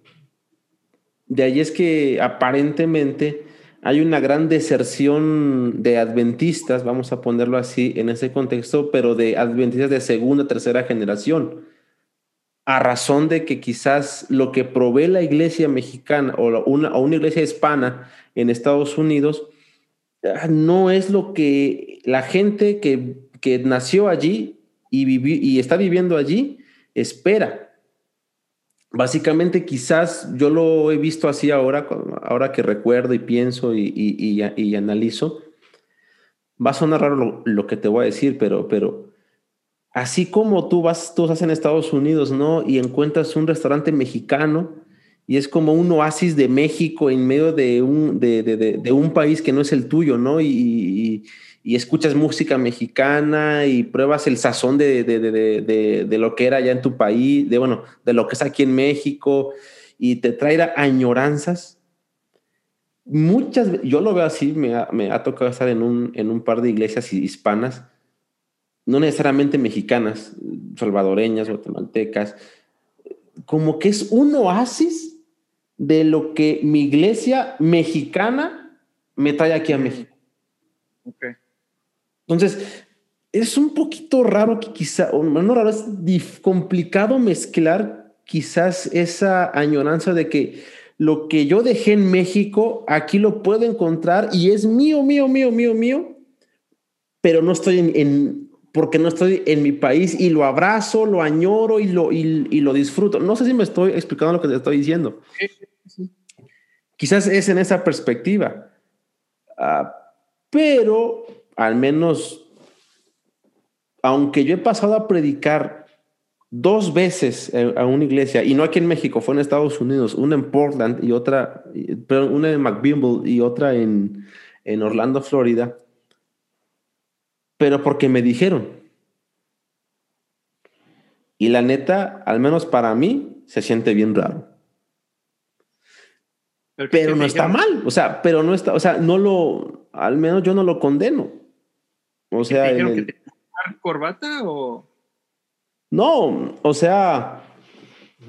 Speaker 1: de allí es que aparentemente hay una gran deserción de adventistas, vamos a ponerlo así en ese contexto, pero de adventistas de segunda, tercera generación, a razón de que quizás lo que provee la iglesia mexicana o una, o una iglesia hispana en Estados Unidos ah, no es lo que la gente que, que nació allí y, y está viviendo allí espera básicamente quizás yo lo he visto así ahora, ahora que recuerdo y pienso y, y, analizo. Va a sonar raro lo, que te voy a decir, pero, pero así como tú vas, tú estás en Estados Unidos, ¿no? Y encuentras un restaurante mexicano y es como un oasis de México en medio de un, de, de, de un país que no es el tuyo, ¿no? y y escuchas música mexicana y pruebas el sazón de, lo que era allá en tu país, de bueno, de lo que es aquí en México y te trae añoranzas. Muchas, yo lo veo así, me ha, me ha tocado estar en un, en un par de iglesias hispanas, no necesariamente mexicanas, salvadoreñas, guatemaltecas, como que es un oasis de lo que mi iglesia mexicana me trae aquí a México.
Speaker 2: Okay.
Speaker 1: Entonces, es un poquito raro que quizá, o no raro, es complicado mezclar quizás esa añoranza de que lo que yo dejé en México, aquí lo puedo encontrar y es mío, mío, mío, mío, mío, pero no estoy en, porque no estoy en mi país y lo abrazo, lo añoro y lo, y, lo disfruto. No sé si me estoy explicando lo que te estoy diciendo. Quizás es en esa perspectiva, uh, pero al menos, aunque yo he pasado a predicar dos veces a una iglesia, y no aquí en México, fue en Estados Unidos, una en Portland y otra, una en McBimble y otra en, en Orlando, Florida, pero porque me dijeron. Y la neta, al menos para mí, se siente bien raro. Pero, no está mal, o sea, pero no está, o sea, no lo, al menos yo no lo condeno. O sea,
Speaker 2: ¿Te que te corbata o?
Speaker 1: No, o sea,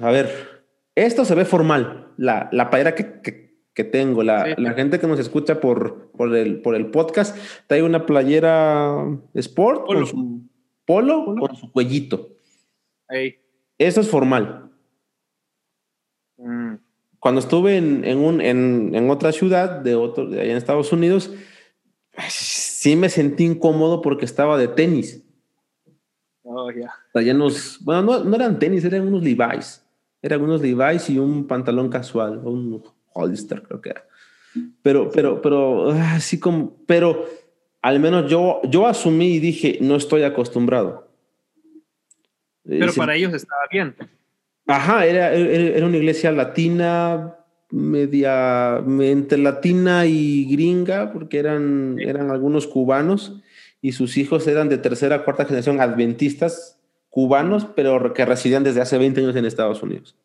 Speaker 1: a ver, esto se ve formal, la, la playera que, tengo, la, gente que nos escucha por, por, el, por el podcast, trae una playera sport con su polo, con su cuellito. Eso es formal. Mm. Cuando estuve en, en, un, en, en, otra ciudad de, otro, de allá en Estados Unidos, sí me sentí incómodo porque estaba de tenis.
Speaker 2: Oh, ya.
Speaker 1: bueno, no, no, eran tenis, eran unos Levi's. Eran unos Levi's y un pantalón casual, un Hollister creo que era. Pero, pero, pero, así como, pero al menos yo, yo asumí y dije, no estoy acostumbrado.
Speaker 2: Pero para ellos estaba bien.
Speaker 1: Ajá, era, era una iglesia latina, media, entre latina y gringa, porque eran, eran algunos cubanos y sus hijos eran de tercera, cuarta generación adventistas cubanos, pero que residían desde hace 20 años en Estados Unidos.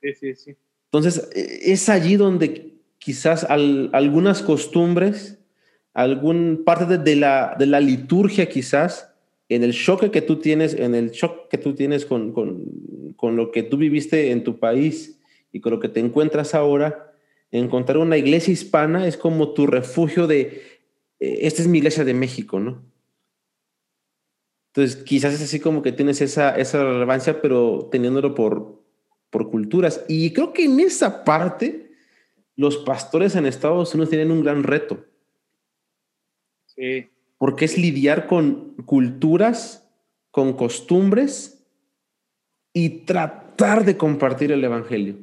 Speaker 2: Sí, sí, sí.
Speaker 1: Entonces, e, es allí donde quizás algunas costumbres, algún parte de, la, de la liturgia quizás, en el shock que tú tienes, en el shock que tú tienes con, con, con, lo que tú viviste en tu país y con lo que te encuentras ahora, encontrar una iglesia hispana es como tu refugio de, eh, esta es mi iglesia de México, ¿no? Entonces, quizás es así como que tienes esa, esa relevancia, pero teniéndolo por, por culturas. Y creo que en esa parte, los pastores en Estados Unidos tienen un gran reto.
Speaker 2: Sí
Speaker 1: porque es lidiar con culturas, con costumbres y tratar de compartir el Evangelio.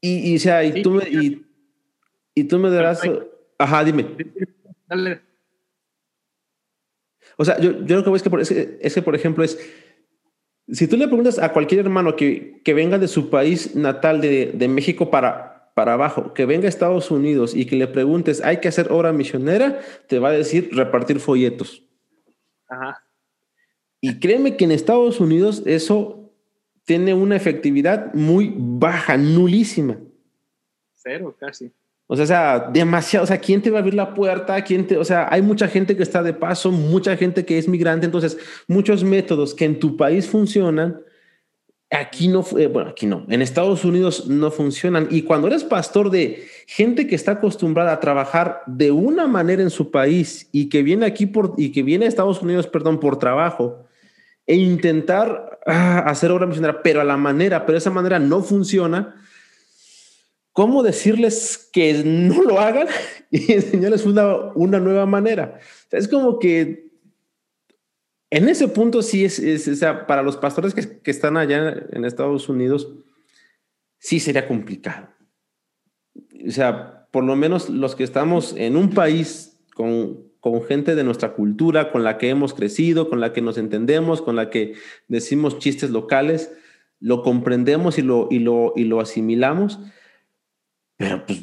Speaker 1: Y, y, sea, y, tú, me, y, tú me darás... Ajá, dime. O sea, yo, yo lo que voy es que, es que, por ejemplo, es, si tú le preguntas a cualquier hermano que, que venga de su país natal de, de México para, para abajo, que venga a Estados Unidos y que le preguntes, ¿hay que hacer obra misionera? Te va a decir repartir folletos.
Speaker 2: Ajá.
Speaker 1: Y créeme que en Estados Unidos eso tiene una efectividad muy baja, nulísima.
Speaker 2: Cero, casi.
Speaker 1: O sea, o sea, demasiado. O sea, ¿quién te va a abrir la puerta? ¿Quién te, o sea, hay mucha gente que está de paso, mucha gente que es migrante. Entonces, muchos métodos que en tu país funcionan, Aquí no, eh, bueno, aquí no, en Estados Unidos no funcionan. Y cuando eres pastor de gente que está acostumbrada a trabajar de una manera en su país y que viene aquí por, y que viene a Estados Unidos, perdón, por trabajo, e intentar ah, hacer obra misionera, pero a la manera, pero esa manera no funciona, ¿cómo decirles que no lo hagan y enseñarles una, una nueva manera? es como que en ese punto sí es, o sea, para los pastores que, que, están allá en Estados Unidos, sí sería complicado. O sea, por lo menos los que estamos en un país con, con gente de nuestra cultura, con la que hemos crecido, con la que nos entendemos, con la que decimos chistes locales, lo comprendemos y lo, y lo, y lo asimilamos. Pero pues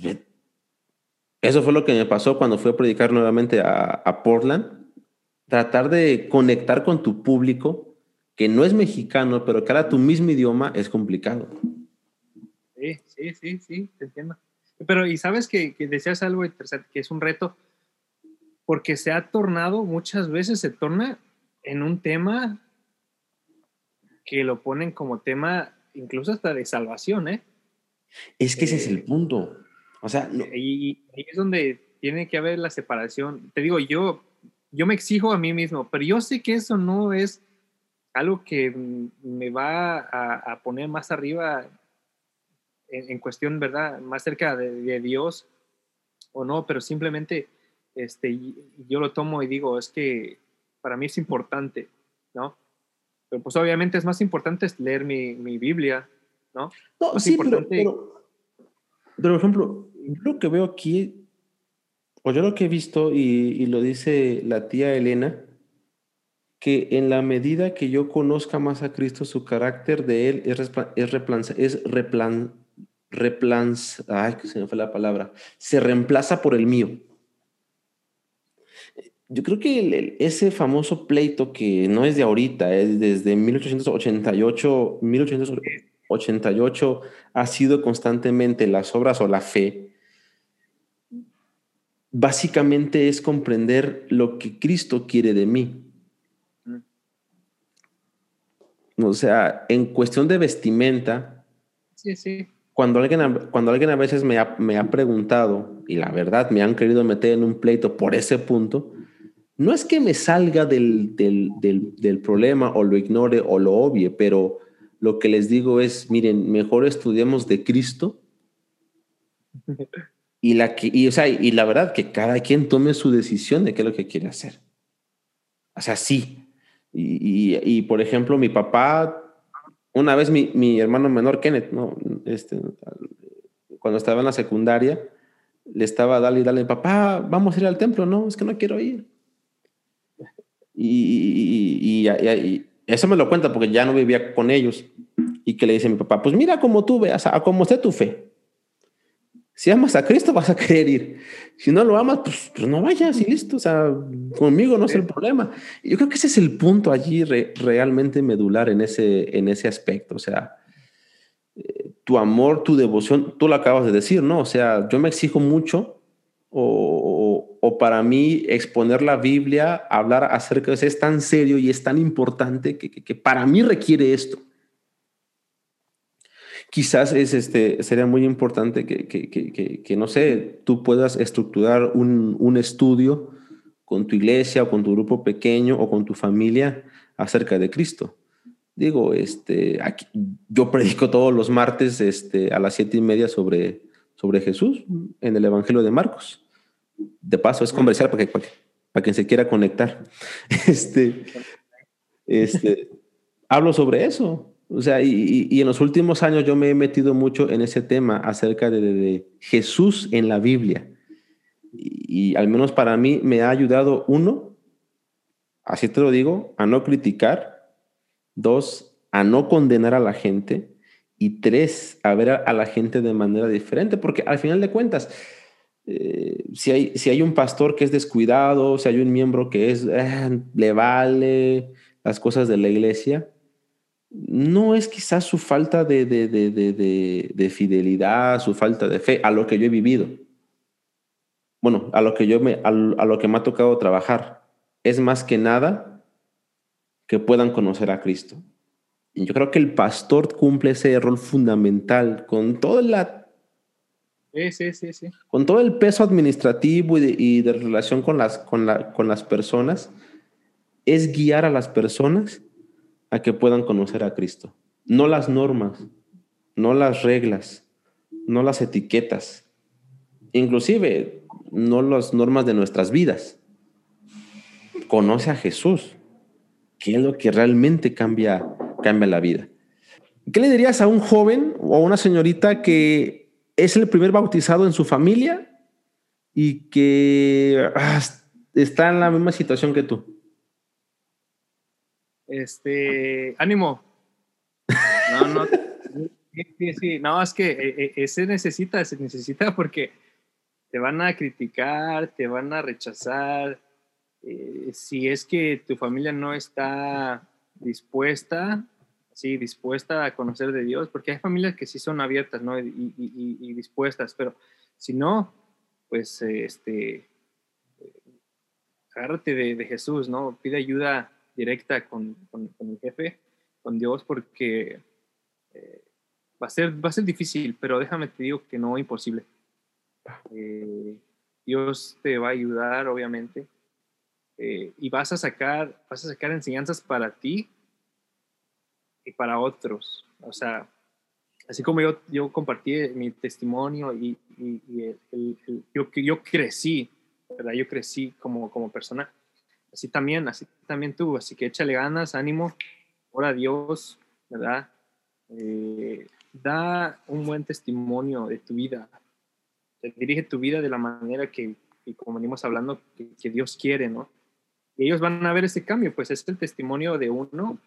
Speaker 1: eso fue lo que me pasó cuando fui a predicar nuevamente a, Portland tratar de conectar con tu público que no es mexicano, pero que habla tu mismo idioma, es complicado.
Speaker 2: Sí, sí, sí, sí, te entiendo. Pero, y sabes que, que decías algo interesante, que es un reto, porque se ha tornado, muchas veces se torna en un tema que lo ponen como tema incluso hasta de salvación, ¿eh?
Speaker 1: Es que ese es el eh, punto. O sea,
Speaker 2: y, y, es donde tiene que haber la separación. Te digo, yo yo me exijo a mí mismo, pero yo sé que eso no es algo que me va a, poner más arriba en, cuestión, ¿verdad? Más cerca de, Dios o no, pero simplemente este, yo lo tomo y digo, es que para mí es importante, ¿no? Pero pues obviamente es más importante leer mi, mi Biblia, ¿no?
Speaker 1: No, sí, pero, pero, por ejemplo, yo lo que veo aquí pues yo lo que he visto, y, lo dice la tía Elena, que en la medida que yo conozca más a Cristo, su carácter de Él es, es, replanza, es replan, ay, que se me fue la palabra, se reemplaza por el mío. yo creo que ese famoso pleito que no es de ahorita, es desde 1888, 1888 ha sido constantemente las obras o la fe, básicamente es comprender lo que Cristo quiere de mí. Mm. O sea, en cuestión de vestimenta,
Speaker 2: sí, sí.
Speaker 1: Cuando alguien, cuando alguien a veces me ha, me ha preguntado, y la verdad me han querido meter en un pleito por ese punto, no es que me salga del, del, del, problema o lo ignore o lo obvie, pero lo que les digo es, miren, mejor estudiemos de Cristo y la, que, y, o sea, y la verdad que cada quien tome su decisión de qué es lo que quiere hacer. O sea, sí. Y, y, y por ejemplo, mi papá, una vez mi, mi, hermano menor, Kenneth, ¿no? este, cuando estaba en la secundaria, le estaba dale y dale, papá, vamos a ir al templo, no, es que no quiero ir. Y, y, eso me lo cuenta porque ya no vivía con ellos. Y que le dice a mi papá, pues mira como tú veas, a como esté tu fe. Si amas a Cristo vas a querer ir. Si no lo amas, pues, pues no vayas y listo. O sea, conmigo no es el problema. Yo creo que ese es el punto allí realmente medular en ese, en ese aspecto. O sea, eh, tu amor, tu devoción, tú lo acabas de decir, ¿no? O sea, yo me exijo mucho o, o para mí exponer la Biblia, hablar acerca de eso es tan serio y es tan importante que, que, para mí requiere esto. Quizás es este, sería muy importante que, que, no sé, tú puedas estructurar un, un estudio con tu iglesia o con tu grupo pequeño o con tu familia acerca de Cristo. Digo, este, aquí, yo predico todos los martes este, a las siete y media sobre, sobre Jesús en el Evangelio de Marcos de paso es comercial para, que, para, quien se quiera conectar. Este, este, hablo sobre eso. O sea, y, en los últimos años yo me he metido mucho en ese tema acerca de, de, Jesús en la Biblia. Y, al menos para mí me ha ayudado, uno, así te lo digo, a no criticar. Dos, a no condenar a la gente. Y tres, a ver a la gente de manera diferente. Porque al final de cuentas, eh, si, hay, si hay un pastor que es descuidado, si hay un miembro que es, eh, le vale las cosas de la iglesia, no es quizás su falta de, de, de, de, fidelidad, su falta de fe a lo que yo he vivido. Bueno, a lo que yo me, a, lo que me ha tocado trabajar. Es más que nada que puedan conocer a Cristo. Y yo creo que el pastor cumple ese rol fundamental con toda la
Speaker 2: Sí, sí, sí.
Speaker 1: Con todo el peso administrativo y de, relación con las, con, la, con las personas, es guiar a las personas a que puedan conocer a Cristo. No las normas, no las reglas, no las etiquetas, inclusive no las normas de nuestras vidas. Conoce a Jesús, que es lo que realmente cambia, cambia la vida. ¿Qué le dirías a un joven o a una señorita que es el primer bautizado en su familia y que ah, está en la misma situación que tú.
Speaker 2: Este, ánimo. No, sí, sí, no, es que eh, eh, se necesita, se necesita porque te van a criticar, te van a rechazar. Eh, si es que tu familia no está dispuesta, sí, dispuesta a conocer de Dios, porque hay familias que sí son abiertas, ¿no? Y, dispuestas, pero si no, pues, este, agárrate de, Jesús, ¿no? Pide ayuda directa con, con, el jefe, con Dios, porque eh, va, a ser, va a ser difícil, pero déjame te digo que no imposible. Eh, Dios te va a ayudar, obviamente, eh, y vas a sacar, vas a sacar enseñanzas para ti y para otros. O sea, así como yo, yo compartí mi testimonio y, y, el, yo, yo crecí, ¿verdad? Yo crecí como, como persona. Así también, así también tú. Así que échale ganas, ánimo, ora a Dios, ¿verdad? Eh, da un buen testimonio de tu vida. dirige tu vida de la manera que, como venimos hablando, que, que Dios quiere, ¿no? Y ellos van a ver ese cambio, pues es el testimonio de uno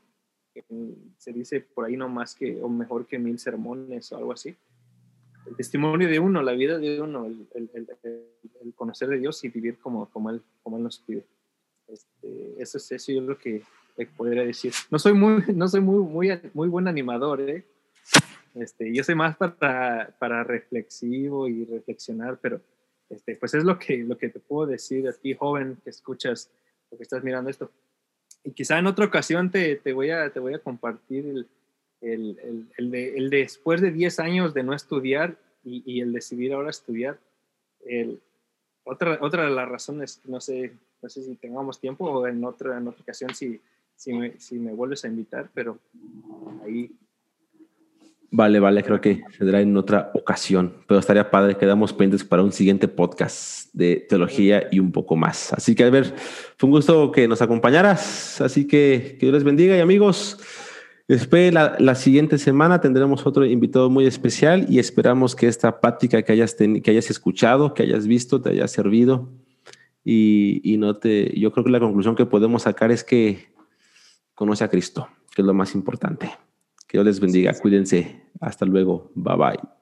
Speaker 2: se dice por ahí no más que, o mejor que mil sermones o algo así. El testimonio de uno, la vida de uno, el, el, el, conocer de Dios y vivir como, como, él, como Él nos pide. eso es eso yo lo que podría decir. No soy muy, no soy muy, muy, muy buen animador, ¿eh? Este, yo soy más para, para reflexivo y reflexionar, pero este, pues es lo que, lo que te puedo decir a ti, joven, que escuchas o que estás mirando esto. Y quizá en otra ocasión te, te voy, a, te voy a compartir el, el, el, el, de, el después de 10 años de no estudiar y, y el decidir ahora estudiar. Otra, otra de las razones, no sé, no sé si tengamos tiempo o en otra, en otra ocasión si, si, me, si me vuelves a invitar, pero ahí
Speaker 1: Vale, vale, creo que será en otra ocasión, pero estaría padre, quedamos pendientes para un siguiente podcast de teología y un poco más. Así que, a ver, fue un gusto que nos acompañaras, así que que Dios les bendiga y amigos, después la, la siguiente semana tendremos otro invitado muy especial y esperamos que esta práctica que hayas, que hayas escuchado, que hayas visto, te haya servido y, y no te, yo creo que la conclusión que podemos sacar es que conoce a Cristo, que es lo más importante. Que Dios les bendiga. Cuídense. Hasta luego. Bye bye.